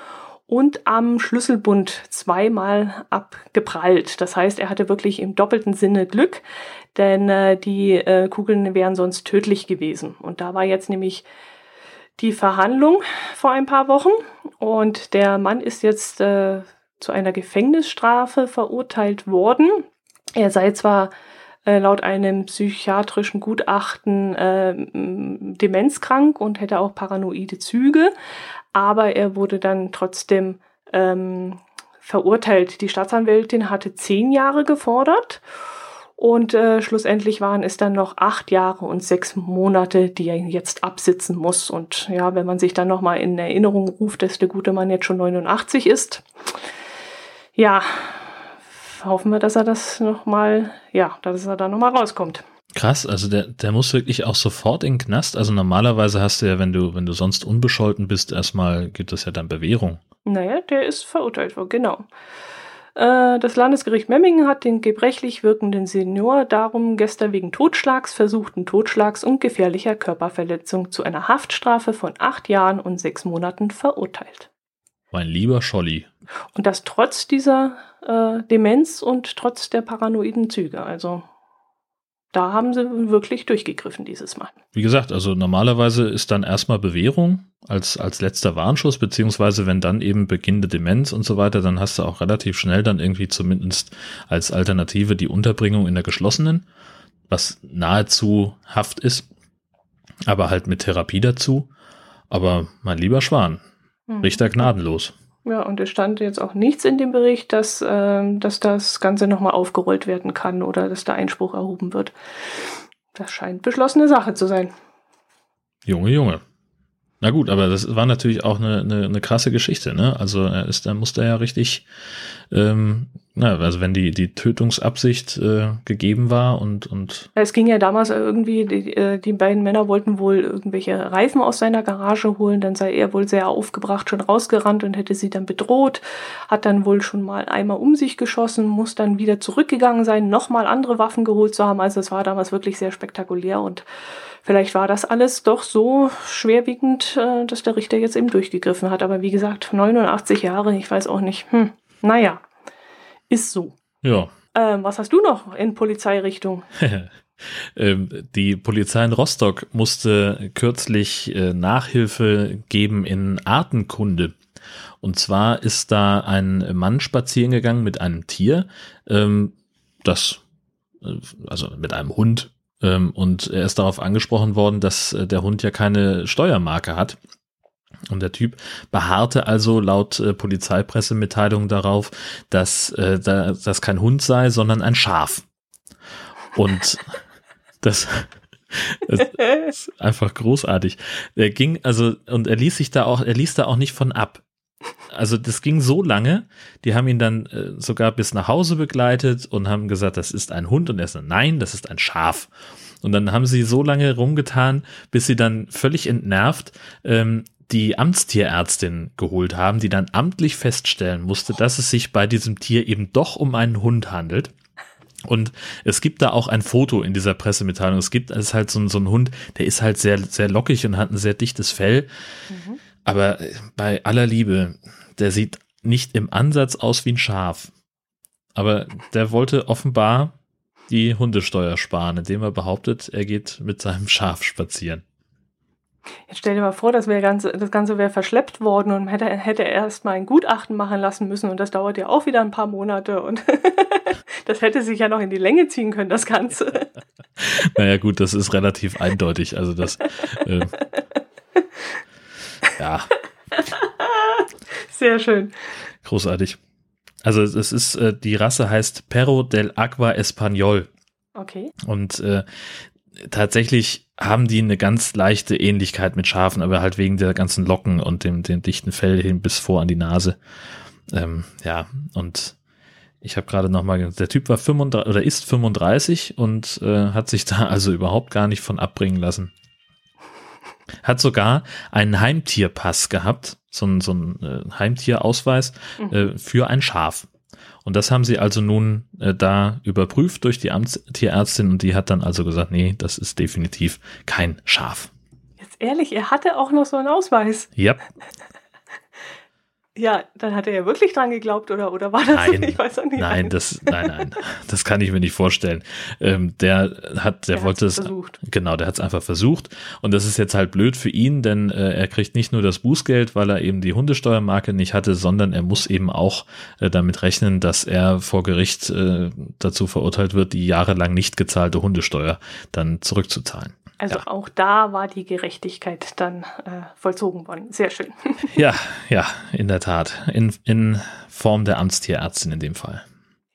und am Schlüsselbund zweimal abgeprallt. Das heißt, er hatte wirklich im doppelten Sinne Glück, denn äh, die äh, Kugeln wären sonst tödlich gewesen. Und da war jetzt nämlich die Verhandlung vor ein paar Wochen und der Mann ist jetzt äh, zu einer Gefängnisstrafe verurteilt worden. Er sei zwar äh, laut einem psychiatrischen Gutachten äh, demenzkrank und hätte auch paranoide Züge, aber er wurde dann trotzdem ähm, verurteilt. Die Staatsanwältin hatte zehn Jahre gefordert und äh, schlussendlich waren es dann noch acht Jahre und sechs Monate, die er jetzt absitzen muss. Und ja, wenn man sich dann nochmal in Erinnerung ruft, dass der gute Mann jetzt schon 89 ist, ja, hoffen wir, dass er das nochmal, ja, dass er da nochmal rauskommt. Krass, also der, der muss wirklich auch sofort in den Knast. Also normalerweise hast du ja, wenn du, wenn du sonst unbescholten bist, erstmal gibt es ja dann Bewährung. Naja, der ist verurteilt worden, genau. Äh, Das Landesgericht Memmingen hat den gebrechlich wirkenden Senior darum gestern wegen Totschlags, versuchten Totschlags und gefährlicher Körperverletzung zu einer Haftstrafe von acht Jahren und sechs Monaten verurteilt. Mein lieber Scholli. Und das trotz dieser äh, Demenz und trotz der paranoiden Züge. Also da haben sie wirklich durchgegriffen dieses Mal. Wie gesagt, also normalerweise ist dann erstmal Bewährung als, als letzter Warnschuss, beziehungsweise wenn dann eben beginnende Demenz und so weiter, dann hast du auch relativ schnell dann irgendwie zumindest als Alternative die Unterbringung in der geschlossenen, was nahezu Haft ist, aber halt mit Therapie dazu. Aber mein lieber Schwan, Hm. Richter gnadenlos. Ja, und es stand jetzt auch nichts in dem Bericht, dass, ähm, dass das Ganze nochmal aufgerollt werden kann oder dass da Einspruch erhoben wird. Das scheint beschlossene Sache zu sein. Junge, Junge. Na gut, aber das war natürlich auch eine, eine, eine krasse Geschichte, ne? Also er ist, da musste er ja richtig, ähm, na, also wenn die, die Tötungsabsicht äh, gegeben war und, und Es ging ja damals irgendwie, die, äh, die beiden Männer wollten wohl irgendwelche Reifen aus seiner Garage holen, dann sei er wohl sehr aufgebracht schon rausgerannt und hätte sie dann bedroht, hat dann wohl schon mal einmal um sich geschossen, muss dann wieder zurückgegangen sein, nochmal andere Waffen geholt zu haben. Also es war damals wirklich sehr spektakulär und vielleicht war das alles doch so schwerwiegend, äh, dass der Richter jetzt eben durchgegriffen hat. Aber wie gesagt, 89 Jahre, ich weiß auch nicht. Hm, naja, ist so. ja. Ähm, was hast du noch in Polizeirichtung? Ähm, die Polizei in Rostock musste kürzlich äh, Nachhilfe geben in Artenkunde. Und zwar ist da ein Mann spazieren gegangen mit einem Tier, ähm, das, äh, also mit einem Hund, ähm, und er ist darauf angesprochen worden, dass äh, der Hund ja keine Steuermarke hat. Und der Typ beharrte also laut äh, Polizeipressemitteilung darauf, dass äh, da, das kein Hund sei, sondern ein Schaf. Und das, das ist einfach großartig. Er ging also und er ließ sich da auch, er ließ da auch nicht von ab. Also das ging so lange, die haben ihn dann äh, sogar bis nach Hause begleitet und haben gesagt, das ist ein Hund und er sagt, nein, das ist ein Schaf. Und dann haben sie so lange rumgetan, bis sie dann völlig entnervt ähm, die Amtstierärztin geholt haben, die dann amtlich feststellen musste, dass es sich bei diesem Tier eben doch um einen Hund handelt. Und es gibt da auch ein Foto in dieser Pressemitteilung. Es gibt, es ist halt so ein, so ein Hund, der ist halt sehr, sehr lockig und hat ein sehr dichtes Fell. Mhm. Aber bei aller Liebe, der sieht nicht im Ansatz aus wie ein Schaf. Aber der wollte offenbar die Hundesteuer sparen, indem er behauptet, er geht mit seinem Schaf spazieren. Jetzt stell dir mal vor, das, ganz, das Ganze wäre verschleppt worden und hätte, hätte erst mal ein Gutachten machen lassen müssen und das dauert ja auch wieder ein paar Monate und das hätte sich ja noch in die Länge ziehen können, das Ganze. naja gut, das ist relativ eindeutig. Also das, äh, ja. Sehr schön. Großartig. Also es ist, äh, die Rasse heißt Perro del Agua Español. Okay. Und äh, tatsächlich haben die eine ganz leichte Ähnlichkeit mit Schafen, aber halt wegen der ganzen Locken und dem, dem dichten Fell hin bis vor an die Nase. Ähm, ja, und ich habe gerade noch mal, der Typ war 35 oder ist 35 und äh, hat sich da also überhaupt gar nicht von abbringen lassen. Hat sogar einen Heimtierpass gehabt, so ein, so ein äh, Heimtierausweis mhm. äh, für ein Schaf. Und das haben sie also nun äh, da überprüft durch die Amtstierärztin und die hat dann also gesagt, nee, das ist definitiv kein Schaf. Jetzt ehrlich, er hatte auch noch so einen Ausweis. Ja. Ja, dann hat er ja wirklich dran geglaubt, oder, oder war das? Nein, ich weiß auch nicht. Nein, das, nein, nein, das kann ich mir nicht vorstellen. Ähm, der hat, der, der wollte es, versucht. genau, der hat es einfach versucht. Und das ist jetzt halt blöd für ihn, denn äh, er kriegt nicht nur das Bußgeld, weil er eben die Hundesteuermarke nicht hatte, sondern er muss eben auch äh, damit rechnen, dass er vor Gericht äh, dazu verurteilt wird, die jahrelang nicht gezahlte Hundesteuer dann zurückzuzahlen. Also ja. auch da war die Gerechtigkeit dann äh, vollzogen worden. Sehr schön. ja, ja, in der Tat. In, in Form der Amtstierärztin in dem Fall.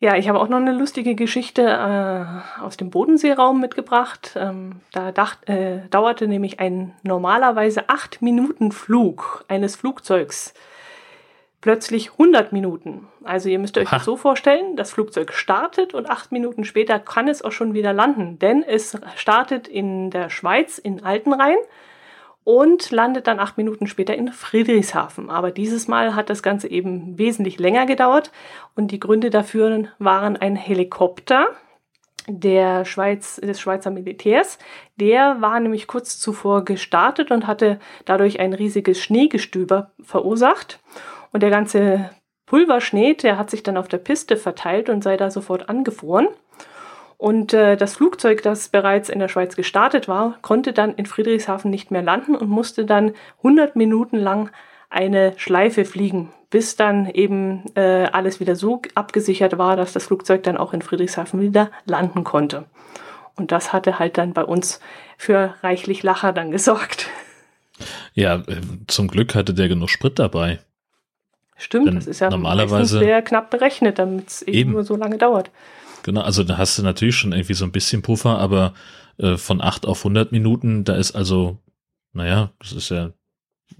Ja, ich habe auch noch eine lustige Geschichte äh, aus dem Bodenseeraum mitgebracht. Ähm, da dacht, äh, dauerte nämlich ein normalerweise acht Minuten Flug eines Flugzeugs plötzlich 100 Minuten. Also ihr müsst euch das so vorstellen, das Flugzeug startet und acht Minuten später kann es auch schon wieder landen, denn es startet in der Schweiz in Altenrhein und landet dann acht Minuten später in Friedrichshafen. Aber dieses Mal hat das Ganze eben wesentlich länger gedauert und die Gründe dafür waren ein Helikopter der Schweiz, des Schweizer Militärs. Der war nämlich kurz zuvor gestartet und hatte dadurch ein riesiges Schneegestöber verursacht. Und der ganze Pulverschnee, der hat sich dann auf der Piste verteilt und sei da sofort angefroren. Und äh, das Flugzeug, das bereits in der Schweiz gestartet war, konnte dann in Friedrichshafen nicht mehr landen und musste dann 100 Minuten lang eine Schleife fliegen, bis dann eben äh, alles wieder so abgesichert war, dass das Flugzeug dann auch in Friedrichshafen wieder landen konnte. Und das hatte halt dann bei uns für reichlich Lacher dann gesorgt. Ja, äh, zum Glück hatte der genug Sprit dabei. Stimmt, Denn das ist ja normalerweise sehr knapp berechnet, damit es eben nur so lange dauert. Genau, also da hast du natürlich schon irgendwie so ein bisschen Puffer, aber äh, von 8 auf 100 Minuten, da ist also, naja, das ist ja,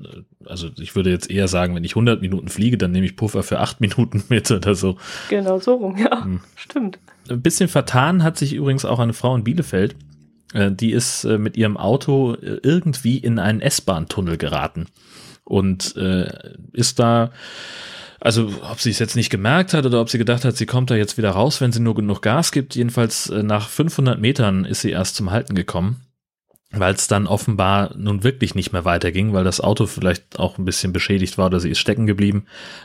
äh, also ich würde jetzt eher sagen, wenn ich 100 Minuten fliege, dann nehme ich Puffer für 8 Minuten mit oder so. Genau so rum, ja, hm. stimmt. Ein bisschen vertan hat sich übrigens auch eine Frau in Bielefeld. Äh, die ist äh, mit ihrem Auto irgendwie in einen S-Bahn-Tunnel geraten und äh, ist da, also ob sie es jetzt nicht gemerkt hat oder ob sie gedacht hat, sie kommt da jetzt wieder raus, wenn sie nur genug Gas gibt. Jedenfalls äh, nach 500 Metern ist sie erst zum Halten gekommen. Weil es dann offenbar nun wirklich nicht mehr weiterging, weil das Auto vielleicht auch ein bisschen beschädigt war oder sie ist stecken geblieben.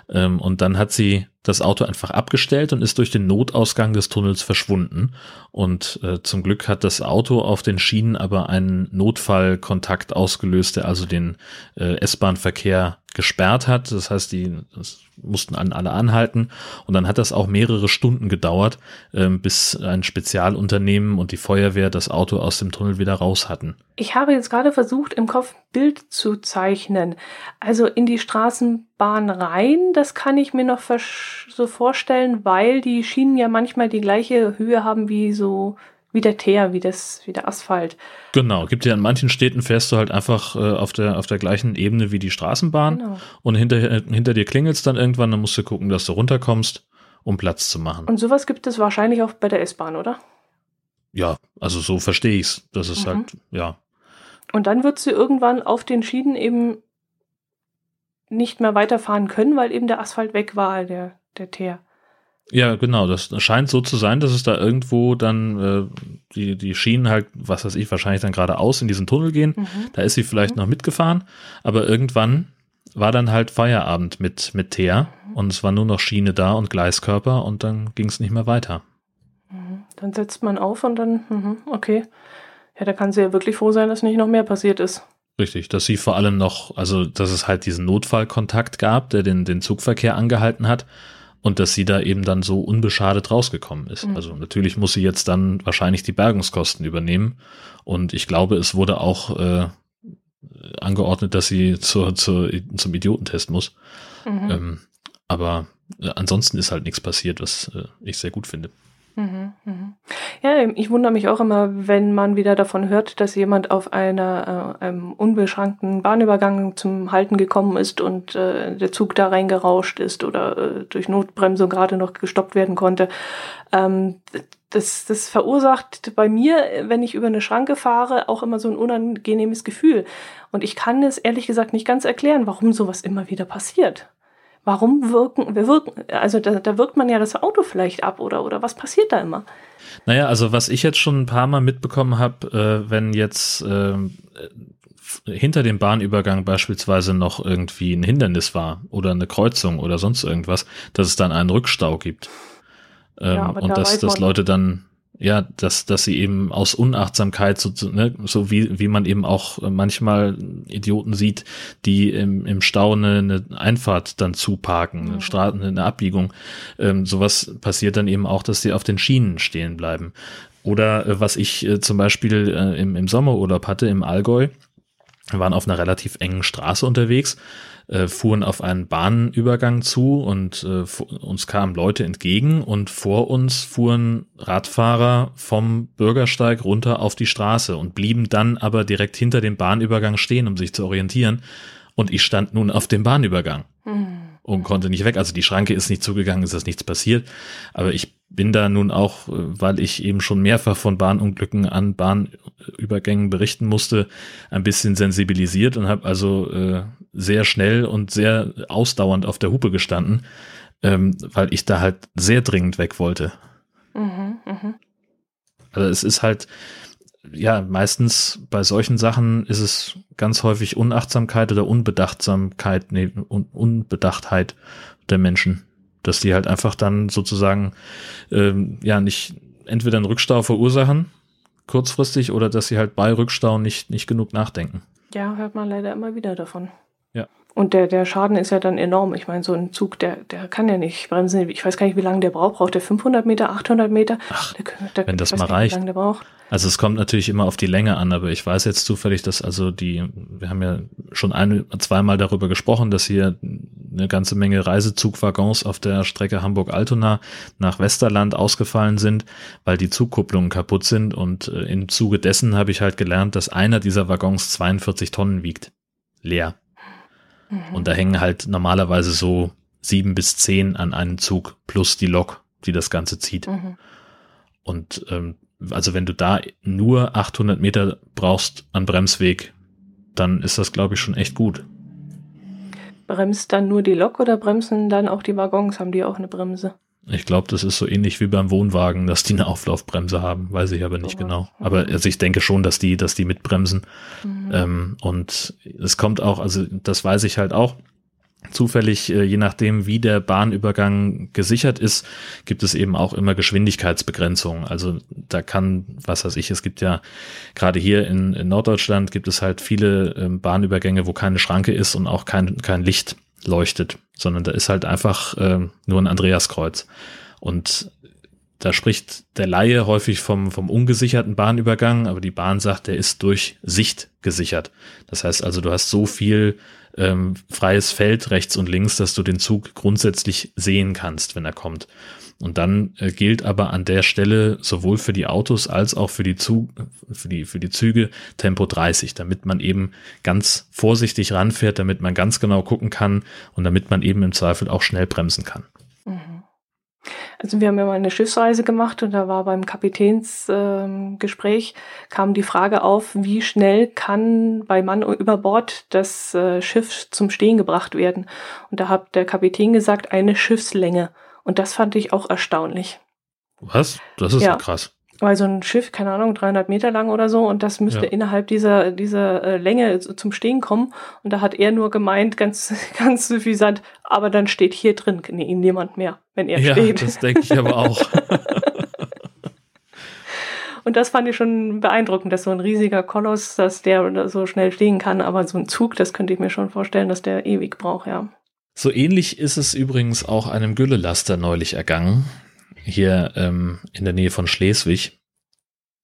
Ähm, und dann hat sie das Auto einfach abgestellt und ist durch den Notausgang des Tunnels verschwunden. Und äh, zum Glück hat das Auto auf den Schienen aber einen Notfallkontakt ausgelöst, der also den äh, S-Bahn-Verkehr gesperrt hat. Das heißt, die das mussten an alle anhalten. Und dann hat das auch mehrere Stunden gedauert, ähm, bis ein Spezialunternehmen und die Feuerwehr das Auto aus dem Tunnel wieder raus hatten. Ich habe jetzt gerade versucht, im Kopf Bild zu zeichnen. Also in die Straßenbahn rein, das kann ich mir noch so vorstellen, weil die Schienen ja manchmal die gleiche Höhe haben wie so wie der Teer, wie das, wie der Asphalt. Genau, gibt ja in manchen Städten fährst du halt einfach äh, auf der auf der gleichen Ebene wie die Straßenbahn genau. und hinter hinter dir klingelt's dann irgendwann, dann musst du gucken, dass du runterkommst, um Platz zu machen. Und sowas gibt es wahrscheinlich auch bei der S-Bahn, oder? Ja, also so verstehe ich's. Das ist mhm. halt ja. Und dann wird sie irgendwann auf den Schienen eben nicht mehr weiterfahren können, weil eben der Asphalt weg war, der der Teer. Ja, genau. Das scheint so zu sein, dass es da irgendwo dann äh, die, die Schienen halt, was weiß ich, wahrscheinlich dann geradeaus in diesen Tunnel gehen. Mhm. Da ist sie vielleicht mhm. noch mitgefahren, aber irgendwann war dann halt Feierabend mit, mit Teer mhm. und es war nur noch Schiene da und Gleiskörper und dann ging es nicht mehr weiter. Mhm. Dann setzt man auf und dann, mhm, okay. Ja, da kann sie ja wirklich froh sein, dass nicht noch mehr passiert ist. Richtig, dass sie vor allem noch, also dass es halt diesen Notfallkontakt gab, der den, den Zugverkehr angehalten hat und dass sie da eben dann so unbeschadet rausgekommen ist. Mhm. Also natürlich muss sie jetzt dann wahrscheinlich die Bergungskosten übernehmen und ich glaube, es wurde auch äh, angeordnet, dass sie zur, zur, zum Idiotentest muss. Mhm. Ähm, aber äh, ansonsten ist halt nichts passiert, was äh, ich sehr gut finde. Ja, ich wundere mich auch immer, wenn man wieder davon hört, dass jemand auf einer, äh, einem unbeschrankten Bahnübergang zum Halten gekommen ist und äh, der Zug da reingerauscht ist oder äh, durch Notbremsung gerade noch gestoppt werden konnte. Ähm, das, das verursacht bei mir, wenn ich über eine Schranke fahre, auch immer so ein unangenehmes Gefühl. Und ich kann es ehrlich gesagt nicht ganz erklären, warum sowas immer wieder passiert warum wirken, wir wirken, also da, da wirkt man ja das Auto vielleicht ab oder, oder was passiert da immer? Naja, also was ich jetzt schon ein paar Mal mitbekommen habe, äh, wenn jetzt äh, hinter dem Bahnübergang beispielsweise noch irgendwie ein Hindernis war oder eine Kreuzung oder sonst irgendwas, dass es dann einen Rückstau gibt. Ähm, ja, und da dass, dass Leute dann ja, dass, dass sie eben aus Unachtsamkeit, so, ne, so wie, wie man eben auch manchmal Idioten sieht, die im, im Stau eine, eine Einfahrt dann zuparken, eine, Straßen, eine Abbiegung. Ähm, sowas passiert dann eben auch, dass sie auf den Schienen stehen bleiben. Oder äh, was ich äh, zum Beispiel äh, im, im Sommerurlaub hatte, im Allgäu, wir waren auf einer relativ engen Straße unterwegs äh, fuhren auf einen Bahnübergang zu und äh, uns kamen Leute entgegen und vor uns fuhren Radfahrer vom Bürgersteig runter auf die Straße und blieben dann aber direkt hinter dem Bahnübergang stehen, um sich zu orientieren. Und ich stand nun auf dem Bahnübergang. Mhm und konnte nicht weg. Also die Schranke ist nicht zugegangen, ist das nichts passiert. Aber ich bin da nun auch, äh, weil ich eben schon mehrfach von Bahnunglücken an Bahnübergängen berichten musste, ein bisschen sensibilisiert und habe also äh, sehr schnell und sehr ausdauernd auf der Hupe gestanden, ähm, weil ich da halt sehr dringend weg wollte. Mhm, mh. Also es ist halt, ja, meistens bei solchen Sachen ist es ganz häufig Unachtsamkeit oder Unbedachtsamkeit, nee, Un Unbedachtheit der Menschen, dass die halt einfach dann sozusagen ähm, ja nicht entweder einen Rückstau verursachen kurzfristig oder dass sie halt bei Rückstau nicht nicht genug nachdenken. Ja, hört man leider immer wieder davon. Und der, der Schaden ist ja dann enorm. Ich meine, so ein Zug, der, der kann ja nicht bremsen. Ich weiß gar nicht, wie lange der braucht. Braucht der 500 Meter, 800 Meter? Ach, der, der, wenn das mal reicht. Nicht, also es kommt natürlich immer auf die Länge an, aber ich weiß jetzt zufällig, dass also die, wir haben ja schon ein, zweimal darüber gesprochen, dass hier eine ganze Menge Reisezugwaggons auf der Strecke Hamburg-Altona nach Westerland ausgefallen sind, weil die Zugkupplungen kaputt sind und äh, im Zuge dessen habe ich halt gelernt, dass einer dieser Waggons 42 Tonnen wiegt. Leer. Mhm. Und da hängen halt normalerweise so sieben bis zehn an einem Zug plus die Lok, die das Ganze zieht. Mhm. Und ähm, also wenn du da nur 800 Meter brauchst an Bremsweg, dann ist das, glaube ich, schon echt gut. Bremst dann nur die Lok oder bremsen dann auch die Waggons? Haben die auch eine Bremse? Ich glaube, das ist so ähnlich wie beim Wohnwagen, dass die eine Auflaufbremse haben, weiß ich aber nicht oh, genau. Aber also ich denke schon, dass die, dass die mitbremsen. Mhm. Ähm, und es kommt auch, also das weiß ich halt auch. Zufällig, äh, je nachdem, wie der Bahnübergang gesichert ist, gibt es eben auch immer Geschwindigkeitsbegrenzungen. Also da kann, was weiß ich, es gibt ja gerade hier in, in Norddeutschland gibt es halt viele ähm, Bahnübergänge, wo keine Schranke ist und auch kein, kein Licht leuchtet, sondern da ist halt einfach äh, nur ein Andreaskreuz. Und da spricht der Laie häufig vom, vom ungesicherten Bahnübergang, aber die Bahn sagt, der ist durch Sicht gesichert. Das heißt also, du hast so viel ähm, freies Feld rechts und links, dass du den Zug grundsätzlich sehen kannst, wenn er kommt. Und dann äh, gilt aber an der Stelle sowohl für die Autos als auch für die, Zug, für die, für die Züge Tempo 30, damit man eben ganz vorsichtig ranfährt, damit man ganz genau gucken kann und damit man eben im Zweifel auch schnell bremsen kann. Mhm. Also wir haben ja mal eine Schiffsreise gemacht und da war beim Kapitänsgespräch ähm, kam die Frage auf, wie schnell kann bei Mann über Bord das äh, Schiff zum Stehen gebracht werden. Und da hat der Kapitän gesagt, eine Schiffslänge. Und das fand ich auch erstaunlich. Was? Das ist ja krass. Weil so ein Schiff, keine Ahnung, 300 Meter lang oder so, und das müsste ja. innerhalb dieser, dieser äh, Länge zum Stehen kommen. Und da hat er nur gemeint, ganz, ganz suffisant, aber dann steht hier drin nee, niemand mehr, wenn er ja, steht. Ja, das denke ich aber auch. und das fand ich schon beeindruckend, dass so ein riesiger Koloss, dass der so schnell stehen kann, aber so ein Zug, das könnte ich mir schon vorstellen, dass der ewig braucht, ja. So ähnlich ist es übrigens auch einem Güllelaster neulich ergangen, hier ähm, in der Nähe von Schleswig.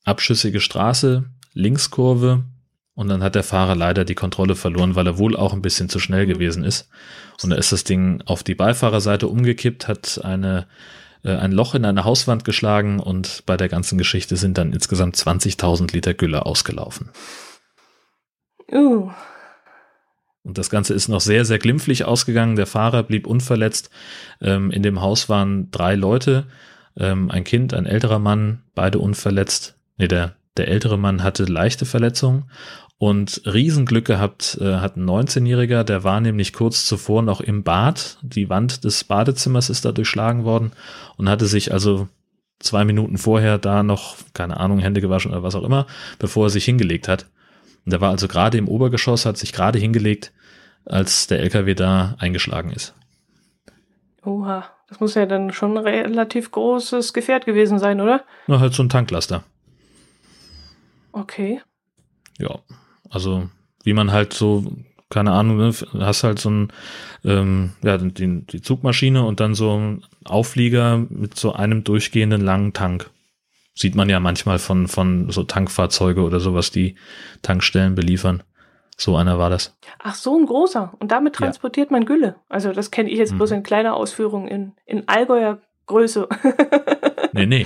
Abschüssige Straße, Linkskurve und dann hat der Fahrer leider die Kontrolle verloren, weil er wohl auch ein bisschen zu schnell gewesen ist. Und da ist das Ding auf die Beifahrerseite umgekippt, hat eine, äh, ein Loch in eine Hauswand geschlagen und bei der ganzen Geschichte sind dann insgesamt 20.000 Liter Gülle ausgelaufen. Uh. Und das Ganze ist noch sehr, sehr glimpflich ausgegangen. Der Fahrer blieb unverletzt. Ähm, in dem Haus waren drei Leute, ähm, ein Kind, ein älterer Mann, beide unverletzt. Nee, der, der ältere Mann hatte leichte Verletzungen und Riesenglück gehabt äh, hat ein 19-Jähriger, der war nämlich kurz zuvor noch im Bad. Die Wand des Badezimmers ist da durchschlagen worden und hatte sich also zwei Minuten vorher da noch, keine Ahnung, Hände gewaschen oder was auch immer, bevor er sich hingelegt hat. Und der war also gerade im Obergeschoss, hat sich gerade hingelegt, als der LKW da eingeschlagen ist. Oha, das muss ja dann schon ein relativ großes Gefährt gewesen sein, oder? Na, halt so ein Tanklaster. Okay. Ja, also wie man halt so, keine Ahnung, ne, hast halt so ein, ähm, ja, die, die Zugmaschine und dann so ein Auflieger mit so einem durchgehenden langen Tank. Sieht man ja manchmal von, von so Tankfahrzeuge oder sowas, die Tankstellen beliefern. So einer war das. Ach, so ein großer. Und damit transportiert ja. man Gülle. Also das kenne ich jetzt mhm. bloß in kleiner Ausführung in, in Allgäuer Größe. nee, nee.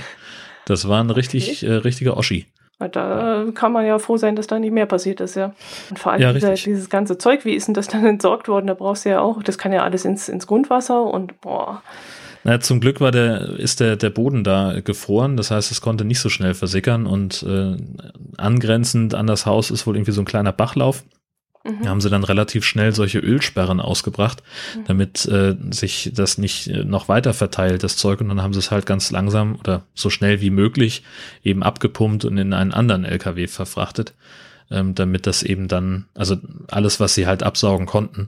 Das war ein richtig, okay. äh, richtiger Oschi. Da kann man ja froh sein, dass da nicht mehr passiert ist, ja. Und vor allem ja, dieser, dieses ganze Zeug, wie ist denn das dann entsorgt worden? Da brauchst du ja auch, das kann ja alles ins, ins Grundwasser und boah. Na, zum Glück war der, ist der, der Boden da gefroren, das heißt, es konnte nicht so schnell versickern und äh, angrenzend an das Haus ist wohl irgendwie so ein kleiner Bachlauf. Mhm. Haben sie dann relativ schnell solche Ölsperren ausgebracht, damit äh, sich das nicht äh, noch weiter verteilt, das Zeug. Und dann haben sie es halt ganz langsam oder so schnell wie möglich eben abgepumpt und in einen anderen LKW verfrachtet, ähm, damit das eben dann, also alles, was sie halt absaugen konnten.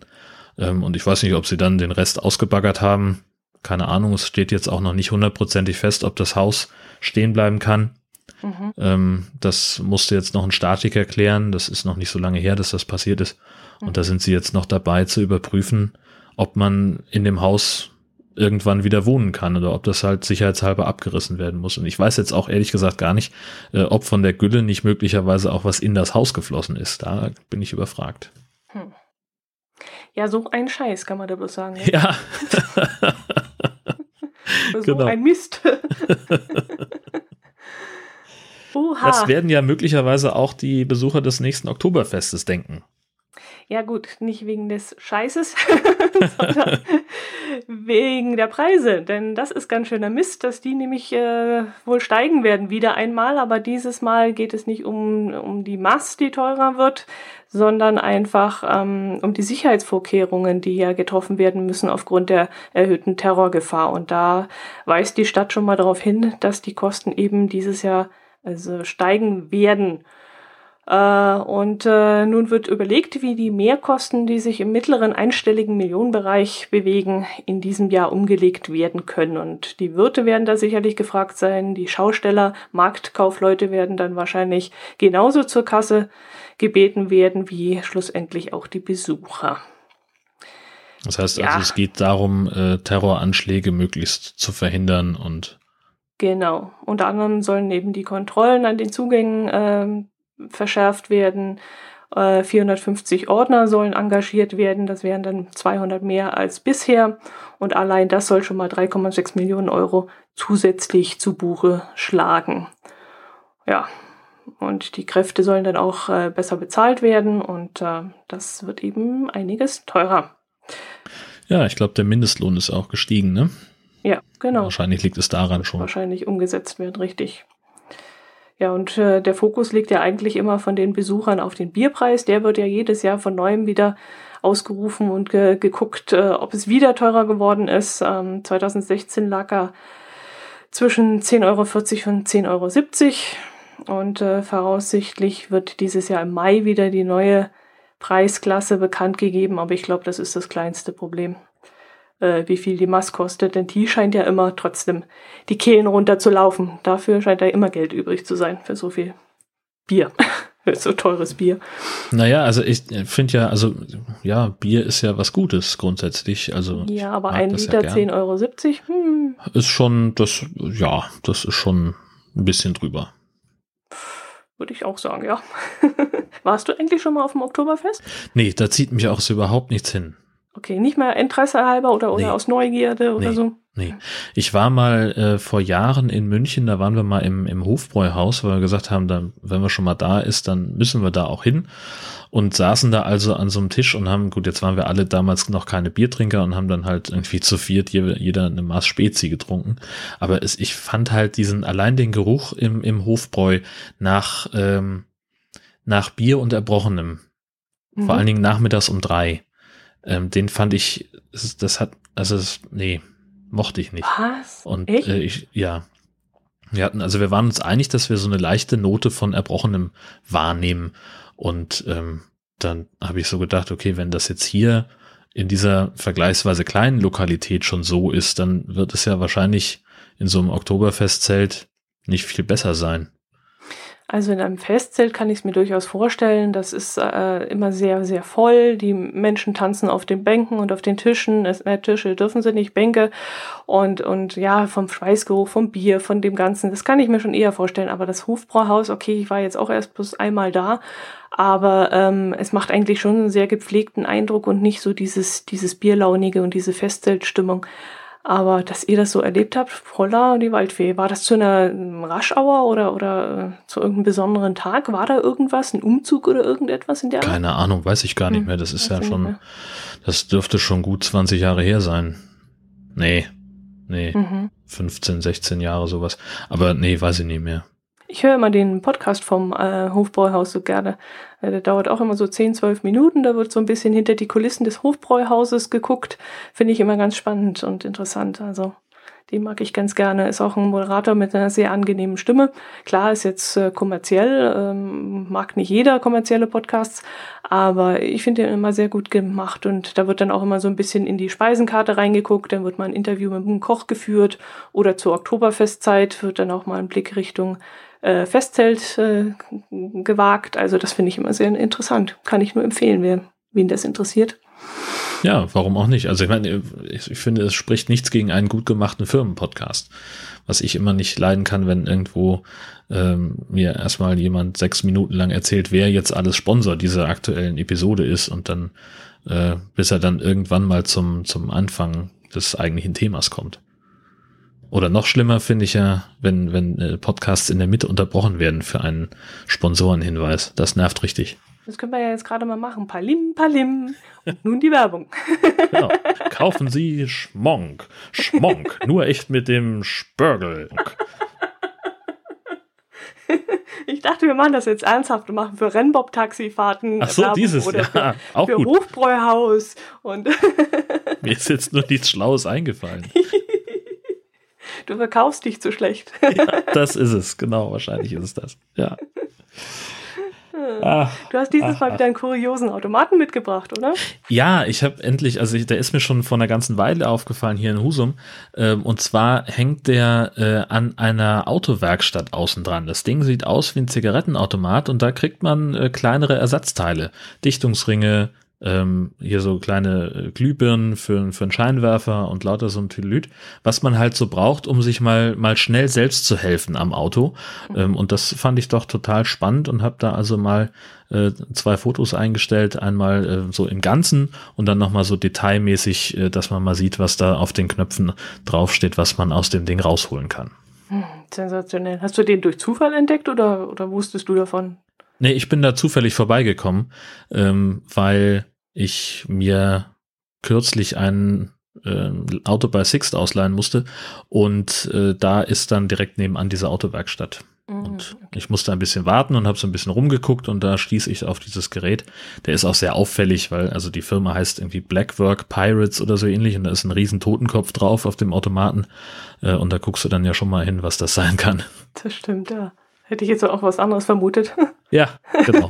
Ähm, und ich weiß nicht, ob sie dann den Rest ausgebaggert haben keine Ahnung, es steht jetzt auch noch nicht hundertprozentig fest, ob das Haus stehen bleiben kann. Mhm. Ähm, das musste jetzt noch ein Statiker klären. Das ist noch nicht so lange her, dass das passiert ist. Mhm. Und da sind sie jetzt noch dabei zu überprüfen, ob man in dem Haus irgendwann wieder wohnen kann oder ob das halt sicherheitshalber abgerissen werden muss. Und ich weiß jetzt auch ehrlich gesagt gar nicht, äh, ob von der Gülle nicht möglicherweise auch was in das Haus geflossen ist. Da bin ich überfragt. Hm. Ja, so ein Scheiß kann man da bloß sagen. Ne? Ja. so genau. ein Mist. Oha. Das werden ja möglicherweise auch die Besucher des nächsten Oktoberfestes denken. Ja gut, nicht wegen des Scheißes, sondern wegen der Preise. Denn das ist ganz schöner Mist, dass die nämlich äh, wohl steigen werden wieder einmal. Aber dieses Mal geht es nicht um, um die Mast, die teurer wird, sondern einfach ähm, um die Sicherheitsvorkehrungen, die ja getroffen werden müssen aufgrund der erhöhten Terrorgefahr. Und da weist die Stadt schon mal darauf hin, dass die Kosten eben dieses Jahr also steigen werden. Äh, und äh, nun wird überlegt, wie die Mehrkosten, die sich im mittleren einstelligen Millionenbereich bewegen, in diesem Jahr umgelegt werden können. Und die Wirte werden da sicherlich gefragt sein, die Schausteller, Marktkaufleute werden dann wahrscheinlich genauso zur Kasse gebeten werden, wie schlussendlich auch die Besucher. Das heißt also, ja. es geht darum, äh, Terroranschläge möglichst zu verhindern und Genau. Unter anderem sollen eben die Kontrollen an den Zugängen ähm, verschärft werden. 450 äh, Ordner sollen engagiert werden. Das wären dann 200 mehr als bisher. Und allein das soll schon mal 3,6 Millionen Euro zusätzlich zu Buche schlagen. Ja. Und die Kräfte sollen dann auch äh, besser bezahlt werden. Und äh, das wird eben einiges teurer. Ja, ich glaube, der Mindestlohn ist auch gestiegen, ne? Ja, genau. Wahrscheinlich liegt es daran schon. Wahrscheinlich umgesetzt wird, richtig. Ja, und äh, der Fokus liegt ja eigentlich immer von den Besuchern auf den Bierpreis. Der wird ja jedes Jahr von neuem wieder ausgerufen und ge geguckt, äh, ob es wieder teurer geworden ist. Ähm, 2016 lag er zwischen 10,40 Euro und 10,70 Euro. Und äh, voraussichtlich wird dieses Jahr im Mai wieder die neue Preisklasse bekannt gegeben. Aber ich glaube, das ist das kleinste Problem äh, wie viel die Mast kostet, denn die scheint ja immer trotzdem die Kehlen runterzulaufen. Dafür scheint da immer Geld übrig zu sein für so viel Bier. für so teures Bier. Naja, also ich finde ja, also ja, Bier ist ja was Gutes grundsätzlich. Also ja, aber ein Liter ja 10,70 Euro. Hm. Ist schon, das, ja, das ist schon ein bisschen drüber. Würde ich auch sagen, ja. Warst du eigentlich schon mal auf dem Oktoberfest? Nee, da zieht mich auch so überhaupt nichts hin. Okay, nicht mehr Interesse halber oder, oder nee. aus Neugierde oder nee. so? Nee. Ich war mal äh, vor Jahren in München, da waren wir mal im, im Hofbräuhaus, weil wir gesagt haben, dann, wenn wir schon mal da ist, dann müssen wir da auch hin. Und saßen da also an so einem Tisch und haben, gut, jetzt waren wir alle damals noch keine Biertrinker und haben dann halt irgendwie zu viert jeder, jeder eine Maß Spezi getrunken. Aber es, ich fand halt diesen, allein den Geruch im, im Hofbräu nach, ähm, nach Bier und Erbrochenem. Mhm. Vor allen Dingen nachmittags um drei ähm, den fand ich, das hat, also das, nee, mochte ich nicht. Was? Und Echt? Äh, ich, ja. Wir hatten, also wir waren uns einig, dass wir so eine leichte Note von Erbrochenem wahrnehmen. Und ähm, dann habe ich so gedacht, okay, wenn das jetzt hier in dieser vergleichsweise kleinen Lokalität schon so ist, dann wird es ja wahrscheinlich in so einem Oktoberfestzelt nicht viel besser sein. Also in einem Festzelt kann ich es mir durchaus vorstellen. Das ist äh, immer sehr, sehr voll. Die Menschen tanzen auf den Bänken und auf den Tischen. Es, äh, Tische dürfen sie nicht, Bänke. Und, und ja, vom Schweißgeruch, vom Bier, von dem Ganzen, das kann ich mir schon eher vorstellen. Aber das Hofbrauhaus, okay, ich war jetzt auch erst bloß einmal da. Aber ähm, es macht eigentlich schon einen sehr gepflegten Eindruck und nicht so dieses, dieses Bierlaunige und diese Festzeltstimmung. Aber dass ihr das so erlebt habt, Holla, die Waldfee, war das zu einer Raschauer oder, oder äh, zu irgendeinem besonderen Tag? War da irgendwas, ein Umzug oder irgendetwas in der Art? Keine Ahnung, weiß ich gar nicht hm, mehr. Das ist ja schon, das dürfte schon gut 20 Jahre her sein. Nee, nee, mhm. 15, 16 Jahre sowas. Aber nee, weiß ich nicht mehr. Ich höre immer den Podcast vom äh, Hofbräuhaus so gerne. Äh, der dauert auch immer so 10, 12 Minuten. Da wird so ein bisschen hinter die Kulissen des Hofbräuhauses geguckt. Finde ich immer ganz spannend und interessant. Also den mag ich ganz gerne. Ist auch ein Moderator mit einer sehr angenehmen Stimme. Klar, ist jetzt äh, kommerziell, ähm, mag nicht jeder kommerzielle Podcasts, aber ich finde den immer sehr gut gemacht und da wird dann auch immer so ein bisschen in die Speisenkarte reingeguckt, dann wird mal ein Interview mit einem Koch geführt oder zur Oktoberfestzeit wird dann auch mal ein Blick Richtung äh, Festzelt äh, gewagt. Also das finde ich immer sehr interessant. Kann ich nur empfehlen, wer, wen das interessiert. Ja, warum auch nicht? Also ich meine, ich, ich finde, es spricht nichts gegen einen gut gemachten Firmenpodcast. Was ich immer nicht leiden kann, wenn irgendwo ähm, mir erstmal jemand sechs Minuten lang erzählt, wer jetzt alles Sponsor dieser aktuellen Episode ist und dann, äh, bis er dann irgendwann mal zum, zum Anfang des eigentlichen Themas kommt. Oder noch schlimmer finde ich ja, wenn, wenn äh, Podcasts in der Mitte unterbrochen werden für einen Sponsorenhinweis. Das nervt richtig. Das können wir ja jetzt gerade mal machen. Palim, palim. Und nun die Werbung. Genau. Kaufen Sie Schmonk. Schmonk. Nur echt mit dem Spörgel. Ich dachte, wir machen das jetzt ernsthaft und machen für Rennbob-Taxifahrten. Ach so, Werbung dieses, oder ja, für, auch für gut. Hofbräuhaus und Mir ist jetzt nur nichts Schlaues eingefallen. du verkaufst dich zu schlecht. Ja, das ist es, genau, wahrscheinlich ist es das. Ja. Ach, Du hast dieses Ach, Mal wieder einen kuriosen Automaten mitgebracht, oder? Ja, ich habe endlich, also ich, der ist mir schon vor einer ganzen Weile aufgefallen hier in Husum. Ähm, und zwar hängt der äh, an einer Autowerkstatt außen dran. Das Ding sieht aus wie ein Zigarettenautomat und da kriegt man äh, kleinere Ersatzteile, Dichtungsringe, ähm, hier so kleine äh, Glühbirnen für, für einen Scheinwerfer und lauter so ein Tülüt, was man halt so braucht, um sich mal mal schnell selbst zu helfen am Auto. Ähm, und das fand ich doch total spannend und habe da also mal äh, zwei Fotos eingestellt, einmal äh, so im Ganzen und dann nochmal so detailmäßig, äh, dass man mal sieht, was da auf den Knöpfen draufsteht, was man aus dem Ding rausholen kann. Sensationell. Hast du den durch Zufall entdeckt oder, oder wusstest du davon? Nee, ich bin da zufällig vorbeigekommen, ähm, weil ich mir kürzlich ein ähm, Auto bei Sixt ausleihen musste und äh, da ist dann direkt nebenan diese Autowerkstatt. Und ich musste ein bisschen warten und habe so ein bisschen rumgeguckt und da stieß ich auf dieses Gerät. Der ist auch sehr auffällig, weil also die Firma heißt irgendwie Blackwork Pirates oder so ähnlich und da ist ein riesen Totenkopf drauf auf dem Automaten äh, und da guckst du dann ja schon mal hin, was das sein kann. Das stimmt, ja. Hätte ich jetzt auch was anderes vermutet. Ja, genau.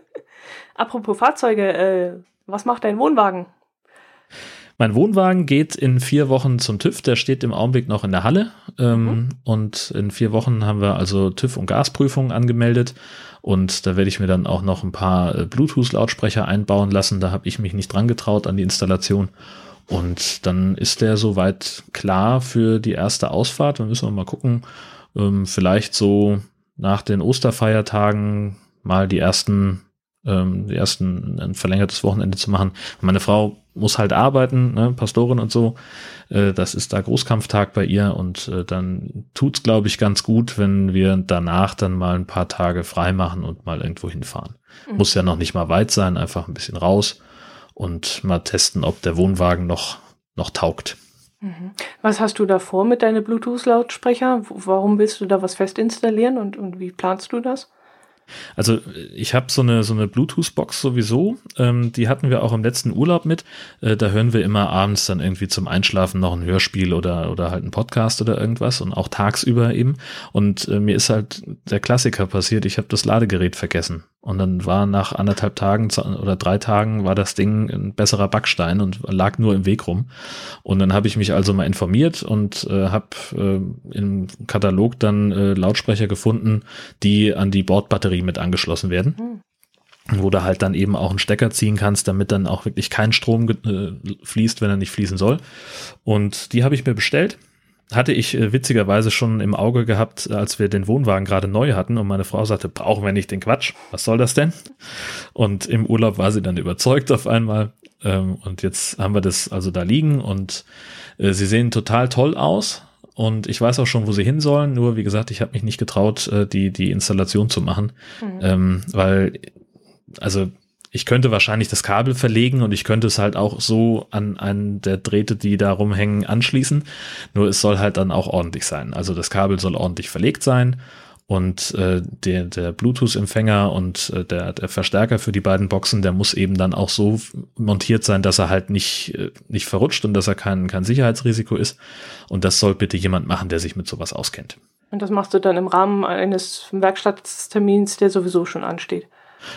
Apropos Fahrzeuge, äh, was macht dein Wohnwagen? Mein Wohnwagen geht in vier Wochen zum TÜV. Der steht im Augenblick noch in der Halle. Ähm, Mhm. Und in vier Wochen haben wir also TÜV und Gasprüfungen angemeldet. Und da werde ich mir dann auch noch ein paar äh, Bluetooth-Lautsprecher einbauen lassen. Da habe ich mich nicht dran getraut an die Installation. Und dann ist der soweit klar für die erste Ausfahrt. Dann müssen wir mal gucken. Ähm, vielleicht so nach den Osterfeiertagen mal die ersten ähm, die ersten ein verlängertes Wochenende zu machen. Meine Frau muss halt arbeiten, ne, Pastorin und so. Äh, das ist da Großkampftag bei ihr und äh, dann tut's, glaube ich, ganz gut, wenn wir danach dann mal ein paar Tage frei machen und mal irgendwo hinfahren. Mhm. Muss ja noch nicht mal weit sein, einfach ein bisschen raus und mal testen, ob der Wohnwagen noch, noch taugt. Mhm. Was hast du da vor mit deinen Bluetooth-Lautsprecher? Warum willst du da was fest installieren und, und wie planst du das? Also ich habe so eine so eine Bluetooth-Box sowieso. Ähm, die hatten wir auch im letzten Urlaub mit. Äh, da hören wir immer abends dann irgendwie zum Einschlafen noch ein Hörspiel oder oder halt ein Podcast oder irgendwas und auch tagsüber eben. Und äh, mir ist halt der Klassiker passiert. Ich habe das Ladegerät vergessen und dann war nach anderthalb Tagen oder drei Tagen war das Ding ein besserer Backstein und lag nur im Weg rum. Und dann habe ich mich also mal informiert und äh, habe äh, im Katalog dann äh, Lautsprecher gefunden, die an die Bordbatterie mit angeschlossen werden. Wo du halt dann eben auch einen Stecker ziehen kannst, damit dann auch wirklich kein Strom äh, fließt, wenn er nicht fließen soll. Und die habe ich mir bestellt. Hatte ich äh, witzigerweise schon im Auge gehabt, als wir den Wohnwagen gerade neu hatten und meine Frau sagte, brauchen wir nicht den Quatsch, was soll das denn? Und im Urlaub war sie dann überzeugt auf einmal. Ähm, und jetzt haben wir das also da liegen und äh, sie sehen total toll aus. Und ich weiß auch schon, wo sie hin sollen. Nur, wie gesagt, ich habe mich nicht getraut, äh, die, die Installation zu machen. Mhm. Ähm, weil, also ich könnte wahrscheinlich das Kabel verlegen und ich könnte es halt auch so an einen der Drähte, die da rumhängen, anschließen. Nur es soll halt dann auch ordentlich sein. Also das Kabel soll ordentlich verlegt sein und äh, der, der Bluetooth-Empfänger und äh, der, der Verstärker für die beiden Boxen, der muss eben dann auch so montiert sein, dass er halt nicht, äh, nicht verrutscht und dass er kein, kein Sicherheitsrisiko ist. Und das soll bitte jemand machen, der sich mit sowas auskennt. Und das machst du dann im Rahmen eines Werkstatttermins, der sowieso schon ansteht.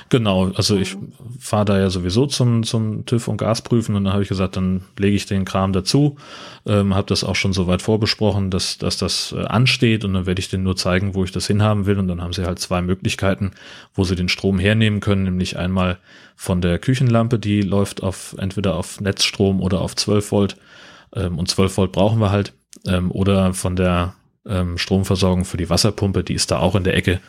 Genau, also ich fahre da ja sowieso zum, zum TÜV und Gasprüfen und dann habe ich gesagt, dann lege ich den Kram dazu, ähm, habe das auch schon soweit vorbesprochen, dass, dass das äh, ansteht und dann werde ich denen nur zeigen, wo ich das hinhaben will und dann haben sie halt zwei Möglichkeiten, wo sie den Strom hernehmen können, nämlich einmal von der Küchenlampe, die läuft auf entweder auf Netzstrom oder auf 12 Volt. Ähm, und 12 Volt brauchen wir halt. Ähm, oder von der ähm, Stromversorgung für die Wasserpumpe, die ist da auch in der Ecke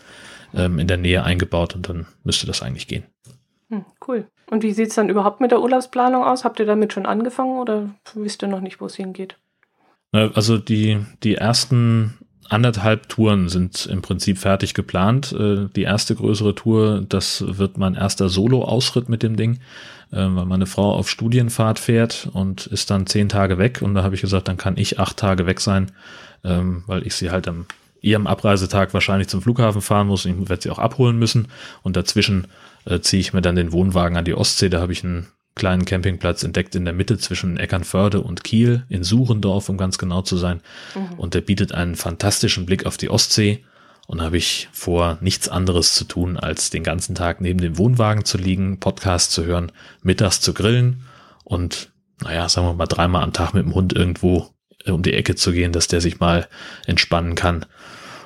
ähm, in der Nähe eingebaut und dann müsste das eigentlich gehen. Hm, cool. Und wie sieht's dann überhaupt mit der Urlaubsplanung aus? Habt ihr damit schon angefangen oder wisst ihr noch nicht, wo es hingeht? Also die, die ersten anderthalb Touren sind im Prinzip fertig geplant. Äh, die erste größere Tour, das wird mein erster Solo-Ausritt mit dem Ding, äh, weil meine Frau auf Studienfahrt fährt und ist dann zehn Tage weg. Und da habe ich gesagt, dann kann ich acht Tage weg sein, ähm, weil ich sie halt am ihrem Abreisetag wahrscheinlich zum Flughafen fahren muss. Ich werde sie auch abholen müssen. Und dazwischen äh, ziehe ich mir dann den Wohnwagen an die Ostsee. Da habe ich einen kleinen Campingplatz entdeckt in der Mitte zwischen Eckernförde und Kiel, in Suchendorf, um ganz genau zu sein. Mhm. Und der bietet einen fantastischen Blick auf die Ostsee. Und habe ich vor, nichts anderes zu tun, als den ganzen Tag neben dem Wohnwagen zu liegen, Podcast zu hören, mittags zu grillen und, naja, sagen wir mal, dreimal am Tag mit dem Hund irgendwo um die Ecke zu gehen, dass der sich mal entspannen kann.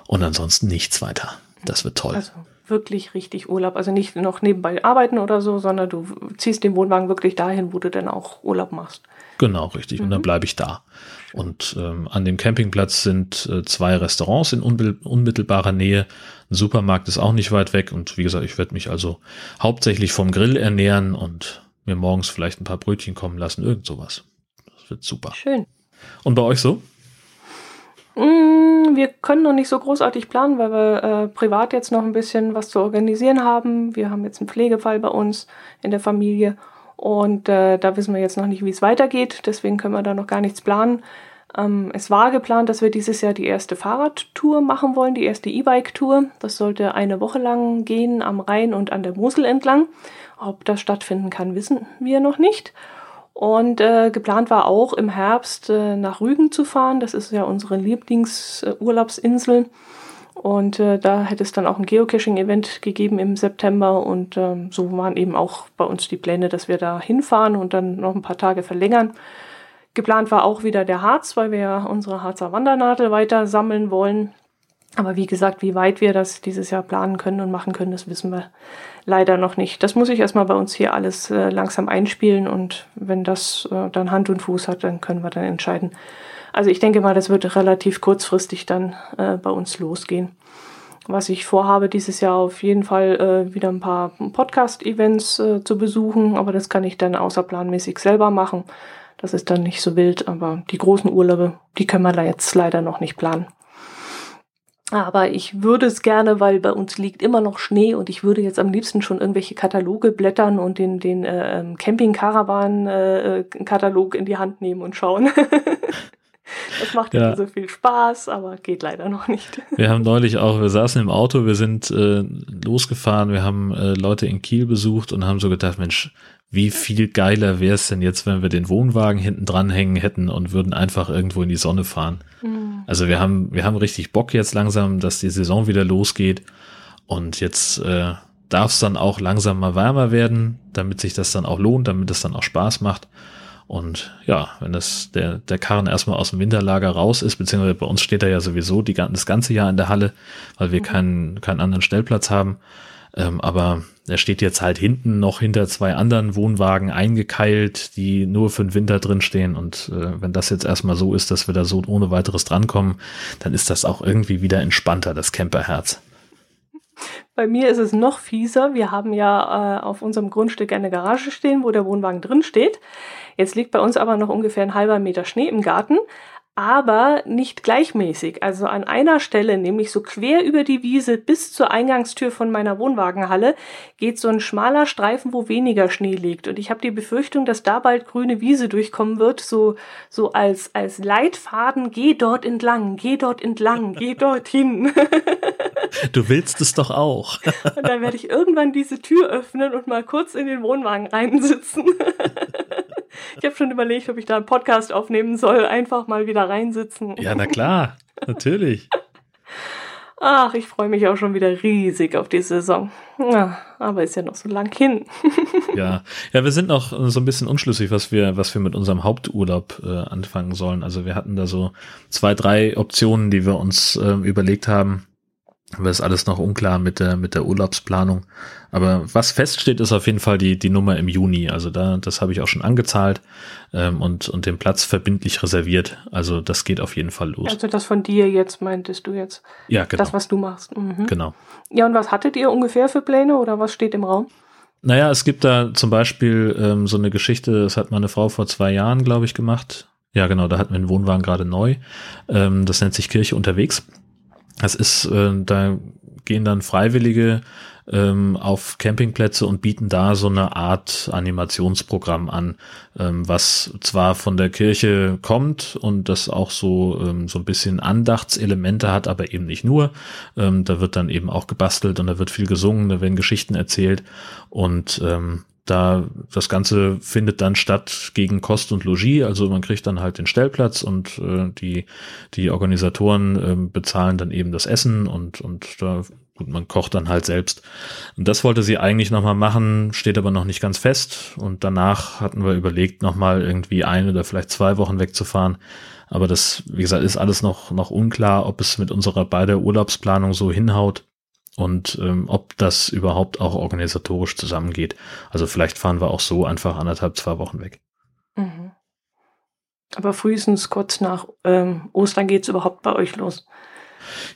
Und ansonsten nichts weiter. Das wird toll. Also wirklich richtig Urlaub. Also nicht noch nebenbei arbeiten oder so, sondern du ziehst den Wohnwagen wirklich dahin, wo du dann auch Urlaub machst. Genau, richtig. Mhm. Und dann mhm. bleibe ich da. Und ähm, an dem Campingplatz sind äh, zwei Restaurants in unmittelbarer Nähe. Ein Supermarkt ist auch nicht weit weg. Und wie gesagt, ich werde mich also hauptsächlich vom Grill ernähren und mir morgens vielleicht ein paar Brötchen kommen lassen. Irgend sowas. Das wird super. Schön. Und bei euch so? Mm, wir können noch nicht so großartig planen, weil wir äh, privat jetzt noch ein bisschen was zu organisieren haben. Wir haben jetzt einen Pflegefall bei uns in der Familie und äh, da wissen wir jetzt noch nicht, wie es weitergeht. Deswegen können wir da noch gar nichts planen. Ähm, es war geplant, dass wir dieses Jahr die erste Fahrradtour machen wollen, die erste E-Bike-Tour. Das sollte eine Woche lang gehen am Rhein und an der Mosel entlang. Ob das stattfinden kann, wissen wir noch nicht. Und äh, geplant war auch im Herbst äh, nach Rügen zu fahren. Das ist ja unsere Lieblingsurlaubsinsel. Und äh, da hätte es dann auch ein Geocaching-Event gegeben im September. Und ähm, so waren eben auch bei uns die Pläne, dass wir da hinfahren und dann noch ein paar Tage verlängern. Geplant war auch wieder der Harz, weil wir ja unsere Harzer Wandernadel weiter sammeln wollen. Aber wie gesagt, wie weit wir das dieses Jahr planen können und machen können, das wissen wir leider noch nicht. Das muss ich erstmal bei uns hier alles äh, langsam einspielen und wenn das äh, dann Hand und Fuß hat, dann können wir dann entscheiden. Also ich denke mal, das wird relativ kurzfristig dann äh, bei uns losgehen. Was ich vorhabe, dieses Jahr auf jeden Fall äh, wieder ein paar Podcast-Events äh, zu besuchen, aber das kann ich dann außerplanmäßig selber machen. Das ist dann nicht so wild, aber die großen Urlaube, die können wir da jetzt leider noch nicht planen. Aber ich würde es gerne, weil bei uns liegt immer noch Schnee und ich würde jetzt am liebsten schon irgendwelche Kataloge blättern und den, den äh, ähm, Camping-Caravan-Katalog äh, in die Hand nehmen und schauen. das macht ja so viel Spaß, aber geht leider noch nicht. Wir haben neulich auch, wir saßen im Auto, wir sind äh, losgefahren, wir haben äh, Leute in Kiel besucht und haben so gedacht, Mensch, wie viel geiler wäre es denn jetzt, wenn wir den Wohnwagen hinten dran hängen hätten und würden einfach irgendwo in die Sonne fahren. Mhm. Also wir haben, wir haben richtig Bock jetzt langsam, dass die Saison wieder losgeht. Und jetzt äh, darf es dann auch langsam mal wärmer werden, damit sich das dann auch lohnt, damit es dann auch Spaß macht. Und ja, wenn das der, der Karren erstmal aus dem Winterlager raus ist, beziehungsweise bei uns steht er ja sowieso die, das ganze Jahr in der Halle, weil wir mhm. keinen, keinen anderen Stellplatz haben. Ähm, aber er steht jetzt halt hinten noch hinter zwei anderen Wohnwagen eingekeilt, die nur für den Winter drin stehen. Und äh, wenn das jetzt erstmal so ist, dass wir da so ohne weiteres drankommen, dann ist das auch irgendwie wieder entspannter, das Camperherz. Bei mir ist es noch fieser. Wir haben ja äh, auf unserem Grundstück eine Garage stehen, wo der Wohnwagen drin steht. Jetzt liegt bei uns aber noch ungefähr ein halber Meter Schnee im Garten aber nicht gleichmäßig. Also an einer Stelle, nämlich so quer über die Wiese bis zur Eingangstür von meiner Wohnwagenhalle, geht so ein schmaler Streifen, wo weniger Schnee liegt. Und ich habe die Befürchtung, dass da bald grüne Wiese durchkommen wird, so, so als, als Leitfaden, geh dort entlang, geh dort entlang, geh dorthin. Du willst es doch auch. Und dann werde ich irgendwann diese Tür öffnen und mal kurz in den Wohnwagen reinsitzen. Ich habe schon überlegt, ob ich da einen Podcast aufnehmen soll, einfach mal wieder reinsitzen. Ja, na klar, natürlich. Ach, ich freue mich auch schon wieder riesig auf die Saison. Ja, aber ist ja noch so lang hin. ja, ja, wir sind noch so ein bisschen unschlüssig, was wir, was wir mit unserem Haupturlaub äh, anfangen sollen. Also wir hatten da so zwei, drei Optionen, die wir uns äh, überlegt haben. Aber ist alles noch unklar mit der, mit der Urlaubsplanung. Aber was feststeht, ist auf jeden Fall die, die Nummer im Juni. Also da, das habe ich auch schon angezahlt ähm, und, und den Platz verbindlich reserviert. Also das geht auf jeden Fall los. Also das von dir jetzt meintest du jetzt? Ja, genau. Das, was du machst. Mhm. Genau. Ja, und was hattet ihr ungefähr für Pläne oder was steht im Raum? Naja, es gibt da zum Beispiel ähm, so eine Geschichte, das hat meine Frau vor zwei Jahren, glaube ich, gemacht. Ja, genau, da hatten wir einen Wohnwagen gerade neu. Ähm, das nennt sich Kirche unterwegs. Das ist, äh, da gehen dann Freiwillige ähm, auf Campingplätze und bieten da so eine Art Animationsprogramm an, ähm, was zwar von der Kirche kommt und das auch so, ähm, so ein bisschen Andachtselemente hat, aber eben nicht nur. Ähm, da wird dann eben auch gebastelt und da wird viel gesungen, da werden Geschichten erzählt und ähm, da das Ganze findet dann statt gegen Kost und Logis, also man kriegt dann halt den Stellplatz und äh, die die Organisatoren äh, bezahlen dann eben das Essen und und da gut, man kocht dann halt selbst. Und das wollte sie eigentlich nochmal machen, steht aber noch nicht ganz fest. Und danach hatten wir überlegt, nochmal irgendwie ein oder vielleicht zwei Wochen wegzufahren. Aber das, wie gesagt, ist alles noch, noch unklar, ob es mit unserer beider Urlaubsplanung so hinhaut und ähm, ob das überhaupt auch organisatorisch zusammengeht. Also vielleicht fahren wir auch so einfach anderthalb, zwei Wochen weg. Mhm. Aber frühestens kurz nach ähm, Ostern geht's überhaupt bei euch los.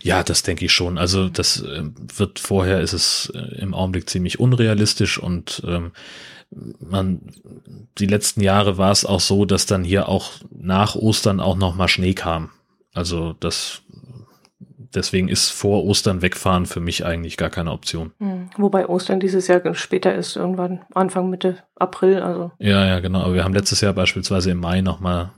Ja, das denke ich schon. Also das äh, wird vorher ist es äh, im Augenblick ziemlich unrealistisch und ähm, man die letzten Jahre war es auch so, dass dann hier auch nach Ostern auch noch mal Schnee kam. Also das deswegen ist vor Ostern wegfahren für mich eigentlich gar keine Option. Hm. Wobei Ostern dieses Jahr später ist, irgendwann Anfang Mitte April. Also ja, ja, genau. Aber wir haben letztes Jahr beispielsweise im Mai noch mal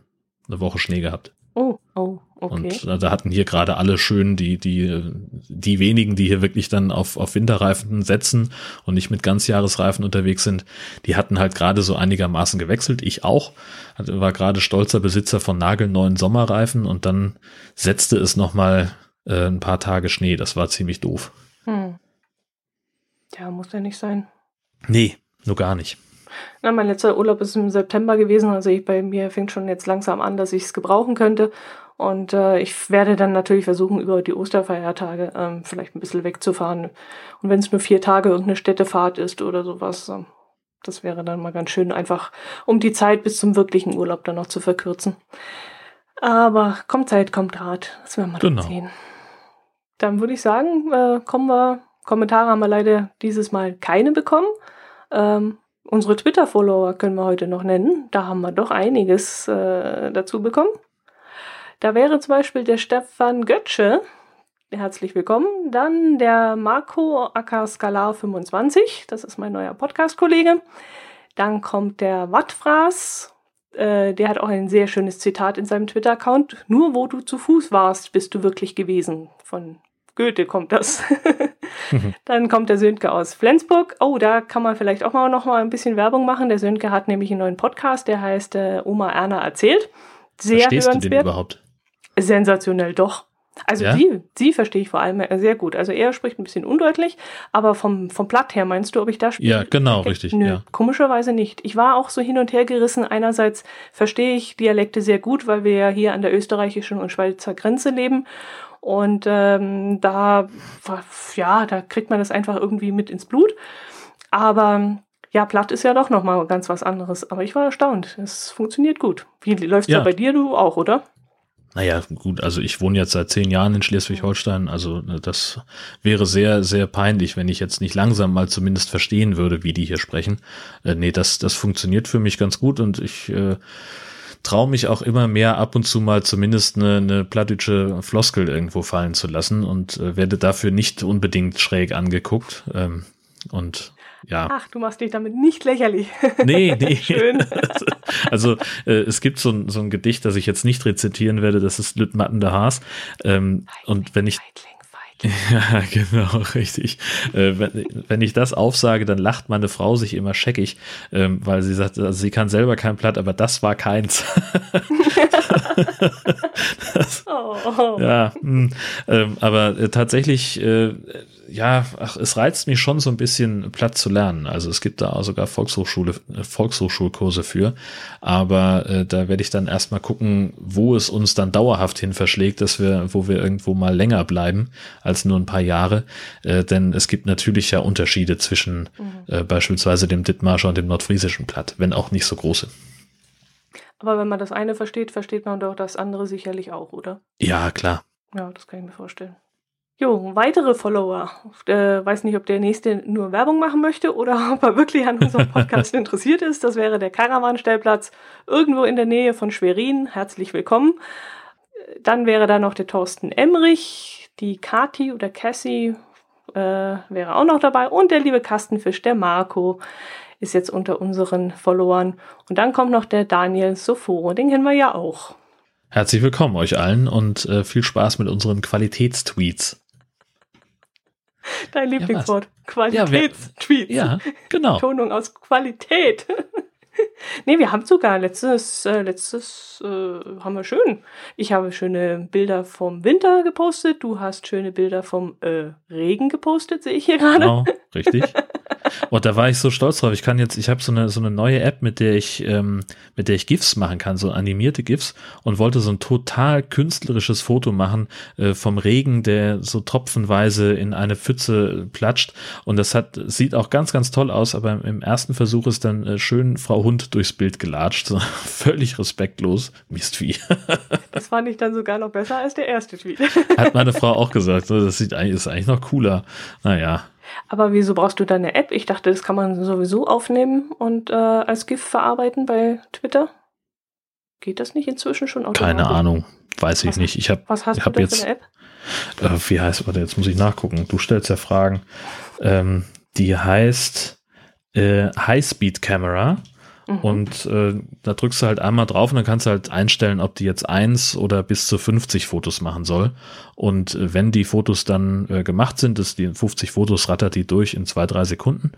eine Woche Schnee gehabt. Oh, oh, okay. Und da hatten hier gerade alle schön die, die, die wenigen, die hier wirklich dann auf, auf Winterreifen setzen und nicht mit Ganzjahresreifen unterwegs sind, die hatten halt gerade so einigermaßen gewechselt. Ich auch. War gerade stolzer Besitzer von nagelneuen Sommerreifen und dann setzte es nochmal äh, ein paar Tage Schnee. Das war ziemlich doof. Hm. Ja, muss ja nicht sein. Nee, nur gar nicht. Na, mein letzter Urlaub ist im September gewesen, also ich, bei mir fängt schon jetzt langsam an, dass ich es gebrauchen könnte. Und äh, ich werde dann natürlich versuchen, über die Osterfeiertage ähm, vielleicht ein bisschen wegzufahren. Und wenn es nur vier Tage irgendeine Städtefahrt ist oder sowas, äh, das wäre dann mal ganz schön, einfach um die Zeit bis zum wirklichen Urlaub dann noch zu verkürzen. Aber kommt Zeit, kommt Rat. Das werden wir genau. dann sehen. Dann würde ich sagen, äh, kommen wir. Kommentare haben wir leider dieses Mal keine bekommen. Ähm, Unsere Twitter-Follower können wir heute noch nennen. Da haben wir doch einiges äh, dazu bekommen. Da wäre zum Beispiel der Stefan Götsche. Herzlich willkommen. Dann der Marco Ackerscalar 25. Das ist mein neuer Podcast-Kollege. Dann kommt der Wattfraß. Äh, der hat auch ein sehr schönes Zitat in seinem Twitter-Account. Nur wo du zu Fuß warst, bist du wirklich gewesen. Von Goethe kommt das. Dann kommt der Sönke aus Flensburg. Oh, da kann man vielleicht auch mal noch mal ein bisschen Werbung machen. Der Sönke hat nämlich einen neuen Podcast, der heißt äh, Oma Erna erzählt. Sehr Verstehst hörenswert. du den überhaupt? Sensationell, doch. Also ja? sie, sie verstehe ich vor allem äh, sehr gut. Also er spricht ein bisschen undeutlich, aber vom, vom Blatt her meinst du, ob ich da spiele? Ja, genau, richtig. Nö, ja. komischerweise nicht. Ich war auch so hin und her gerissen. Einerseits verstehe ich Dialekte sehr gut, weil wir ja hier an der österreichischen und Schweizer Grenze leben und ähm, da, ja, da kriegt man das einfach irgendwie mit ins Blut. Aber ja, platt ist ja doch nochmal ganz was anderes. Aber ich war erstaunt. Es funktioniert gut. Wie läuft es ja. bei dir? Du auch, oder? Naja, gut, also ich wohne jetzt seit zehn Jahren in Schleswig-Holstein, also ne, das wäre sehr, sehr peinlich, wenn ich jetzt nicht langsam mal zumindest verstehen würde, wie die hier sprechen. Äh, nee, das, das funktioniert für mich ganz gut und ich äh, traue mich auch immer mehr ab und zu mal zumindest eine, eine plattdeutsche Floskel irgendwo fallen zu lassen und äh, werde dafür nicht unbedingt schräg angeguckt. Ähm, und ja. Ach, du machst dich damit nicht lächerlich. Nee, nee. Schön. also äh, es gibt so ein, so ein Gedicht, das ich jetzt nicht rezitieren werde, das ist Lüttmatten der Haas. Ähm, und wenn ich. Feigling. Ja, genau, richtig. Äh, wenn, wenn, ich das aufsage, dann lacht meine Frau sich immer scheckig, ähm, weil sie sagt, also sie kann selber kein Platt, aber das war keins. das, oh. Ja, mh, hm, ähm, aber äh, tatsächlich äh, ja, ach, es reizt mich schon so ein bisschen Platz zu lernen. Also es gibt da sogar Volkshochschule, äh, Volkshochschulkurse für. Aber äh, da werde ich dann erstmal gucken, wo es uns dann dauerhaft hin verschlägt, dass wir, wo wir irgendwo mal länger bleiben als nur ein paar Jahre. Äh, denn es gibt natürlich ja Unterschiede zwischen mhm. äh, beispielsweise dem Dithmarscher und dem nordfriesischen Platt, wenn auch nicht so große. Aber wenn man das eine versteht, versteht man doch das andere sicherlich auch, oder? Ja, klar. Ja, das kann ich mir vorstellen. Jo, weitere Follower. Äh, weiß nicht, ob der nächste nur Werbung machen möchte oder ob er wirklich an unserem Podcast interessiert ist. Das wäre der Caravan-Stellplatz irgendwo in der Nähe von Schwerin. Herzlich willkommen. Dann wäre da noch der Thorsten Emrich. Die Kati oder Cassie äh, wäre auch noch dabei. Und der liebe Kastenfisch, der Marco, ist jetzt unter unseren Followern. Und dann kommt noch der Daniel Soforo, den kennen wir ja auch. Herzlich willkommen euch allen und äh, viel Spaß mit unseren Qualitätstweets. Dein Lieblingswort. Ja, Qualitätstweets. Ja, ja, genau. Tonung aus Qualität. nee, wir haben sogar letztes, äh, letztes äh, haben wir schön. Ich habe schöne Bilder vom Winter gepostet. Du hast schöne Bilder vom äh, Regen gepostet, sehe ich hier gerade. Genau, richtig. Und da war ich so stolz drauf. Ich kann jetzt, ich habe so eine so eine neue App, mit der ich ähm, mit der ich GIFs machen kann, so animierte GIFs und wollte so ein total künstlerisches Foto machen äh, vom Regen, der so tropfenweise in eine Pfütze platscht. Und das hat sieht auch ganz ganz toll aus. Aber im ersten Versuch ist dann äh, schön Frau Hund durchs Bild gelatscht, so völlig respektlos, Mistvieh. das fand ich dann sogar noch besser als der erste Tweet. Hat meine Frau auch gesagt. Das sieht eigentlich ist eigentlich noch cooler. Naja. Aber wieso brauchst du da eine App? Ich dachte, das kann man sowieso aufnehmen und äh, als GIF verarbeiten bei Twitter. Geht das nicht inzwischen schon automatisch? Keine Ahnung, weiß ich was, nicht. Ich hab, was hast ich du hab jetzt, für eine App? Äh, wie heißt, warte, jetzt muss ich nachgucken. Du stellst ja Fragen. Ähm, die heißt äh, High Speed Camera. Mhm. Und äh, da drückst du halt einmal drauf und dann kannst du halt einstellen, ob die jetzt eins oder bis zu 50 Fotos machen soll. Und äh, wenn die Fotos dann äh, gemacht sind, ist die 50 Fotos rattert die durch in zwei, drei Sekunden.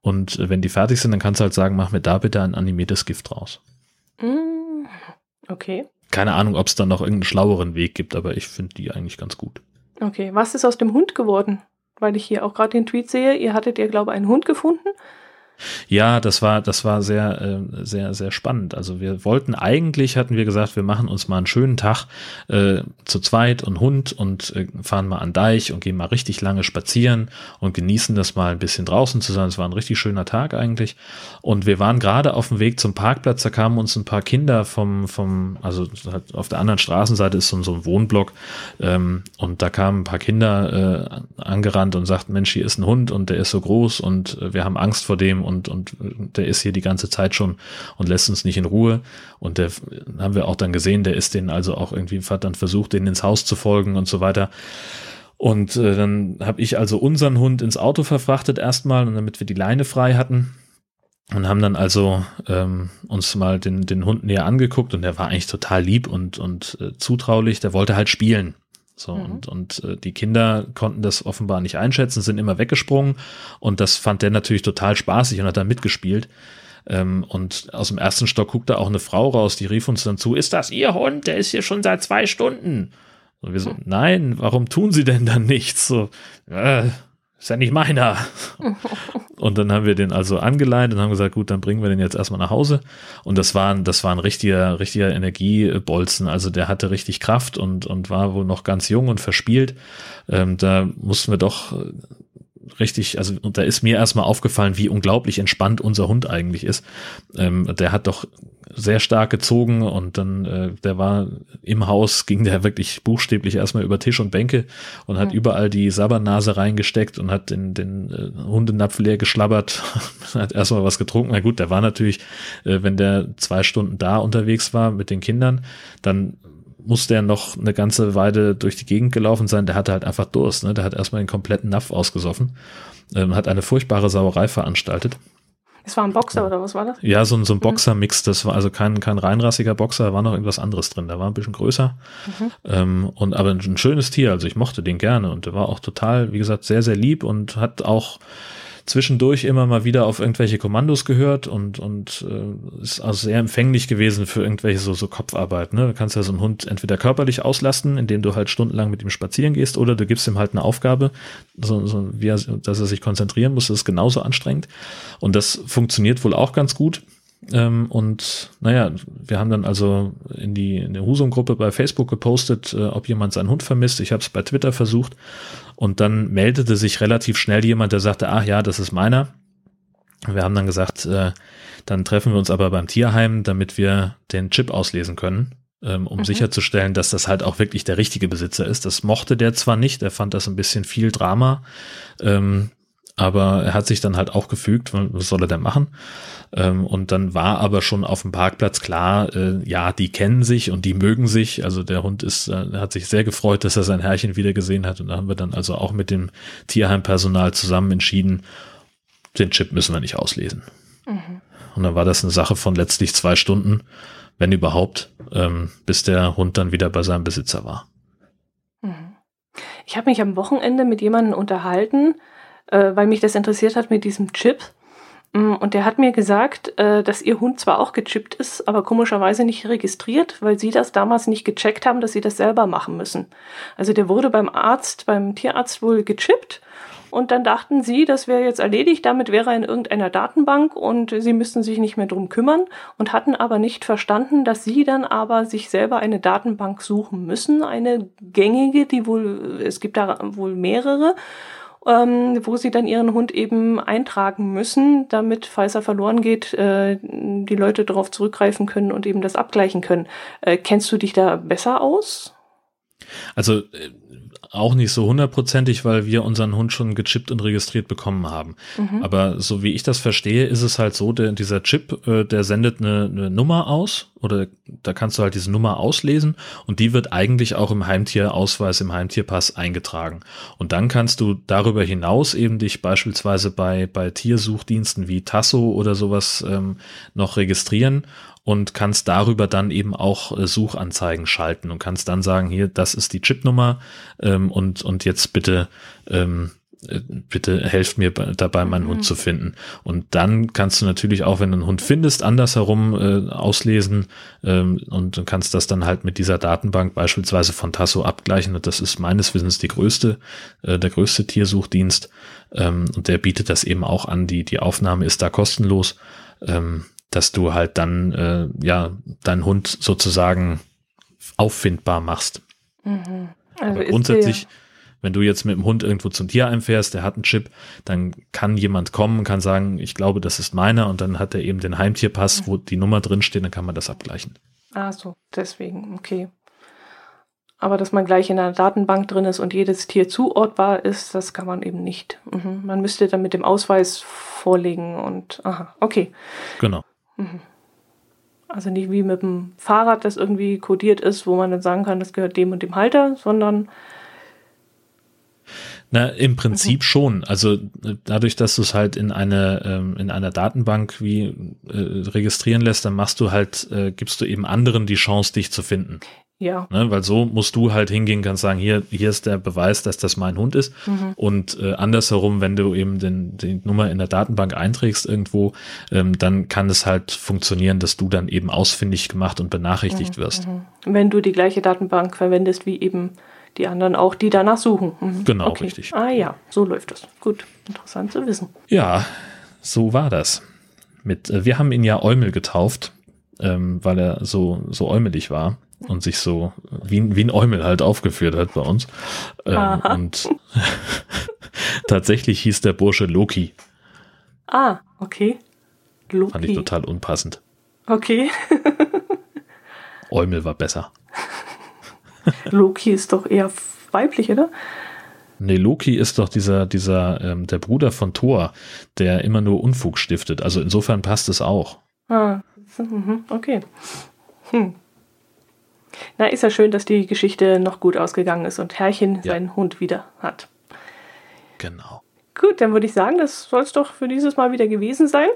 Und äh, wenn die fertig sind, dann kannst du halt sagen, mach mir da bitte ein animiertes Gift raus. Mm, okay. Keine Ahnung, ob es dann noch irgendeinen schlaueren Weg gibt, aber ich finde die eigentlich ganz gut. Okay, was ist aus dem Hund geworden? Weil ich hier auch gerade den Tweet sehe, ihr hattet ja, glaube ich, einen Hund gefunden. Ja, das war, das war sehr, äh, sehr, sehr spannend. Also wir wollten eigentlich, hatten wir gesagt, wir machen uns mal einen schönen Tag äh, zu zweit und Hund und äh, fahren mal an Deich und gehen mal richtig lange spazieren und genießen das mal ein bisschen draußen zu sein. Es war ein richtig schöner Tag eigentlich. Und wir waren gerade auf dem Weg zum Parkplatz, da kamen uns ein paar Kinder vom, vom, also auf der anderen Straßenseite ist so, so ein Wohnblock ähm, und da kamen ein paar Kinder äh, angerannt und sagten, Mensch, hier ist ein Hund und der ist so groß und äh, wir haben Angst vor dem und, und der ist hier die ganze Zeit schon und lässt uns nicht in Ruhe. Und der haben wir auch dann gesehen, der ist den also auch irgendwie, hat dann versucht, den ins Haus zu folgen und so weiter. Und äh, dann habe ich also unseren Hund ins Auto verfrachtet erstmal, damit wir die Leine frei hatten. Und haben dann also ähm, uns mal den, den Hund näher angeguckt und der war eigentlich total lieb und, und äh, zutraulich. Der wollte halt spielen. So, mhm. und, und äh, die Kinder konnten das offenbar nicht einschätzen, sind immer weggesprungen und das fand der natürlich total spaßig und hat da mitgespielt. Ähm, und aus dem ersten Stock guckte auch eine Frau raus, die rief uns dann zu, ist das Ihr Hund? Der ist hier schon seit zwei Stunden. Und wir so, mhm. nein, warum tun Sie denn dann nichts? So, äh, ist ja nicht meiner. und dann haben wir den also angeleitet und haben gesagt, gut, dann bringen wir den jetzt erstmal nach Hause. Und das war, das war ein richtiger, richtiger Energiebolzen. Also der hatte richtig Kraft und, und war wohl noch ganz jung und verspielt. Ähm, da mussten wir doch richtig, also und da ist mir erstmal aufgefallen, wie unglaublich entspannt unser Hund eigentlich ist. Ähm, der hat doch sehr stark gezogen und dann, äh, der war im Haus, ging der wirklich buchstäblich erstmal über Tisch und Bänke und hat mhm. überall die Sabbernase reingesteckt und hat den, den äh, Hundenapf leer geschlabbert, hat erstmal was getrunken. Na gut, der war natürlich, äh, wenn der zwei Stunden da unterwegs war mit den Kindern, dann musste er noch eine ganze Weile durch die Gegend gelaufen sein. Der hatte halt einfach Durst. Ne? Der hat erstmal den kompletten Napf ausgesoffen, ähm, hat eine furchtbare Sauerei veranstaltet. Es war ein Boxer oder was war das? Ja, so, ein, so ein mhm. Boxer-Mix. Das war also kein, kein reinrassiger Boxer, da war noch irgendwas anderes drin. Der war ein bisschen größer. Mhm. Ähm, und aber ein, ein schönes Tier. Also ich mochte den gerne und der war auch total, wie gesagt, sehr, sehr lieb und hat auch zwischendurch immer mal wieder auf irgendwelche Kommandos gehört und, und äh, ist also sehr empfänglich gewesen für irgendwelche so, so Kopfarbeit. Ne? Du kannst ja so einen Hund entweder körperlich auslasten, indem du halt stundenlang mit ihm spazieren gehst, oder du gibst ihm halt eine Aufgabe, so, so wie er, dass er sich konzentrieren muss. Das ist genauso anstrengend. Und das funktioniert wohl auch ganz gut. Ähm, und naja, wir haben dann also in die, in der Husum-Gruppe bei Facebook gepostet, äh, ob jemand seinen Hund vermisst. Ich habe es bei Twitter versucht und dann meldete sich relativ schnell jemand, der sagte, ach ja, das ist meiner. Wir haben dann gesagt, äh, dann treffen wir uns aber beim Tierheim, damit wir den Chip auslesen können, ähm, um mhm. sicherzustellen, dass das halt auch wirklich der richtige Besitzer ist. Das mochte der zwar nicht, er fand das ein bisschen viel Drama. Ähm, aber er hat sich dann halt auch gefügt, was soll er denn machen? Ähm, und dann war aber schon auf dem Parkplatz klar, äh, ja, die kennen sich und die mögen sich. Also der Hund ist, äh, hat sich sehr gefreut, dass er sein Herrchen wieder gesehen hat. Und da haben wir dann also auch mit dem Tierheimpersonal zusammen entschieden, den Chip müssen wir nicht auslesen. Mhm. Und dann war das eine Sache von letztlich zwei Stunden, wenn überhaupt, ähm, bis der Hund dann wieder bei seinem Besitzer war. Mhm. Ich habe mich am Wochenende mit jemandem unterhalten, äh, weil mich das interessiert hat mit diesem Chip. Mm, und der hat mir gesagt, äh, dass ihr Hund zwar auch gechippt ist, aber komischerweise nicht registriert, weil sie das damals nicht gecheckt haben, dass sie das selber machen müssen. Also der wurde beim Arzt, beim Tierarzt wohl gechippt und dann dachten sie, das wäre jetzt erledigt, damit wäre er in irgendeiner Datenbank und sie müssten sich nicht mehr drum kümmern und hatten aber nicht verstanden, dass sie dann aber sich selber eine Datenbank suchen müssen, eine gängige, die wohl, es gibt da wohl mehrere ähm, wo sie dann ihren Hund eben eintragen müssen, damit, falls er verloren geht, äh, die Leute darauf zurückgreifen können und eben das abgleichen können. Äh, kennst du dich da besser aus? Also äh, auch nicht so hundertprozentig, weil wir unseren Hund schon gechippt und registriert bekommen haben. Mhm. Aber so wie ich das verstehe, ist es halt so, der, dieser Chip, äh, der sendet eine, eine Nummer aus oder da kannst du halt diese Nummer auslesen und die wird eigentlich auch im Heimtierausweis, im Heimtierpass eingetragen. Und dann kannst du darüber hinaus eben dich beispielsweise bei, bei Tiersuchdiensten wie Tasso oder sowas ähm, noch registrieren und kannst darüber dann eben auch äh, Suchanzeigen schalten und kannst dann sagen, hier, das ist die Chipnummer ähm, und, und jetzt bitte ähm, äh, bitte helft mir dabei, meinen mhm. Hund zu finden. Und dann kannst du natürlich auch, wenn du einen Hund findest, andersherum äh, auslesen ähm, und du kannst das dann halt mit dieser Datenbank beispielsweise von Tasso abgleichen. Und das ist meines Wissens die größte, äh, der größte Tiersuchdienst. Ähm, und der bietet das eben auch an. Die, die Aufnahme ist da kostenlos. Ähm, dass du halt dann äh, ja deinen Hund sozusagen auffindbar machst. Mhm. Also Aber grundsätzlich, wenn du jetzt mit dem Hund irgendwo zum Tierheim fährst, der hat einen Chip, dann kann jemand kommen kann sagen, ich glaube, das ist meiner und dann hat er eben den Heimtierpass, mhm. wo die Nummer drin steht, dann kann man das abgleichen. Ah so, deswegen, okay. Aber dass man gleich in einer Datenbank drin ist und jedes Tier zuortbar ist, das kann man eben nicht. Mhm. Man müsste dann mit dem Ausweis vorlegen und aha, okay. Genau. Mhm. Also nicht wie mit dem Fahrrad, das irgendwie kodiert ist, wo man dann sagen kann, das gehört dem und dem Halter, sondern na, im Prinzip mhm. schon. Also äh, dadurch, dass du es halt in eine ähm, in einer Datenbank wie äh, registrieren lässt, dann machst du halt, äh, gibst du eben anderen die Chance, dich zu finden. Ja. Ne, weil so musst du halt hingehen, kannst sagen, hier, hier ist der Beweis, dass das mein Hund ist. Mhm. Und äh, andersherum, wenn du eben den, die Nummer in der Datenbank einträgst irgendwo, ähm, dann kann es halt funktionieren, dass du dann eben ausfindig gemacht und benachrichtigt mhm. wirst. Mhm. Wenn du die gleiche Datenbank verwendest wie eben die anderen auch, die danach suchen. Mhm. Genau, okay. richtig. Ah ja, so läuft das. Gut, interessant zu wissen. Ja, so war das. Mit, äh, wir haben ihn ja Eumel getauft, ähm, weil er so, so äumelig war und sich so wie, wie ein Eumel halt aufgeführt hat bei uns. Ähm, und tatsächlich hieß der Bursche Loki. Ah, okay. Loki. Fand ich total unpassend. Okay. Eumel war besser. Loki ist doch eher weiblich, oder? Nee, Loki ist doch dieser, dieser, ähm, der Bruder von Thor, der immer nur Unfug stiftet. Also insofern passt es auch. Ah, mhm, okay. Hm. Na, ist ja schön, dass die Geschichte noch gut ausgegangen ist und Herrchen ja. seinen Hund wieder hat. Genau. Gut, dann würde ich sagen, das soll es doch für dieses Mal wieder gewesen sein.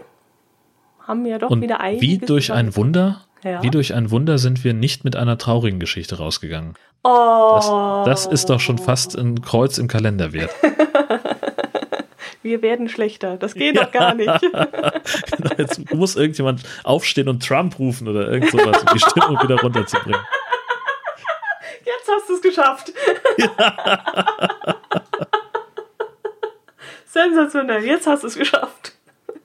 Haben wir doch und wieder ein. Wie durch ein Wunder, ja. wie durch ein Wunder sind wir nicht mit einer traurigen Geschichte rausgegangen. Oh. Das, das ist doch schon fast ein Kreuz im Kalender wert. wir werden schlechter. Das geht ja. doch gar nicht. genau, jetzt muss irgendjemand aufstehen und Trump rufen oder irgend sowas, um die Stimmung wieder runterzubringen. Jetzt hast du es geschafft. Ja. Sensationell, jetzt hast du es geschafft.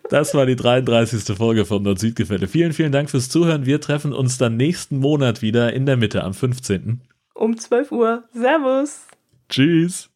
Das war die 33. Folge vom Nord-Süd-Gefälle. Vielen, vielen Dank fürs Zuhören. Wir treffen uns dann nächsten Monat wieder in der Mitte am 15. Um 12 Uhr. Servus. Tschüss.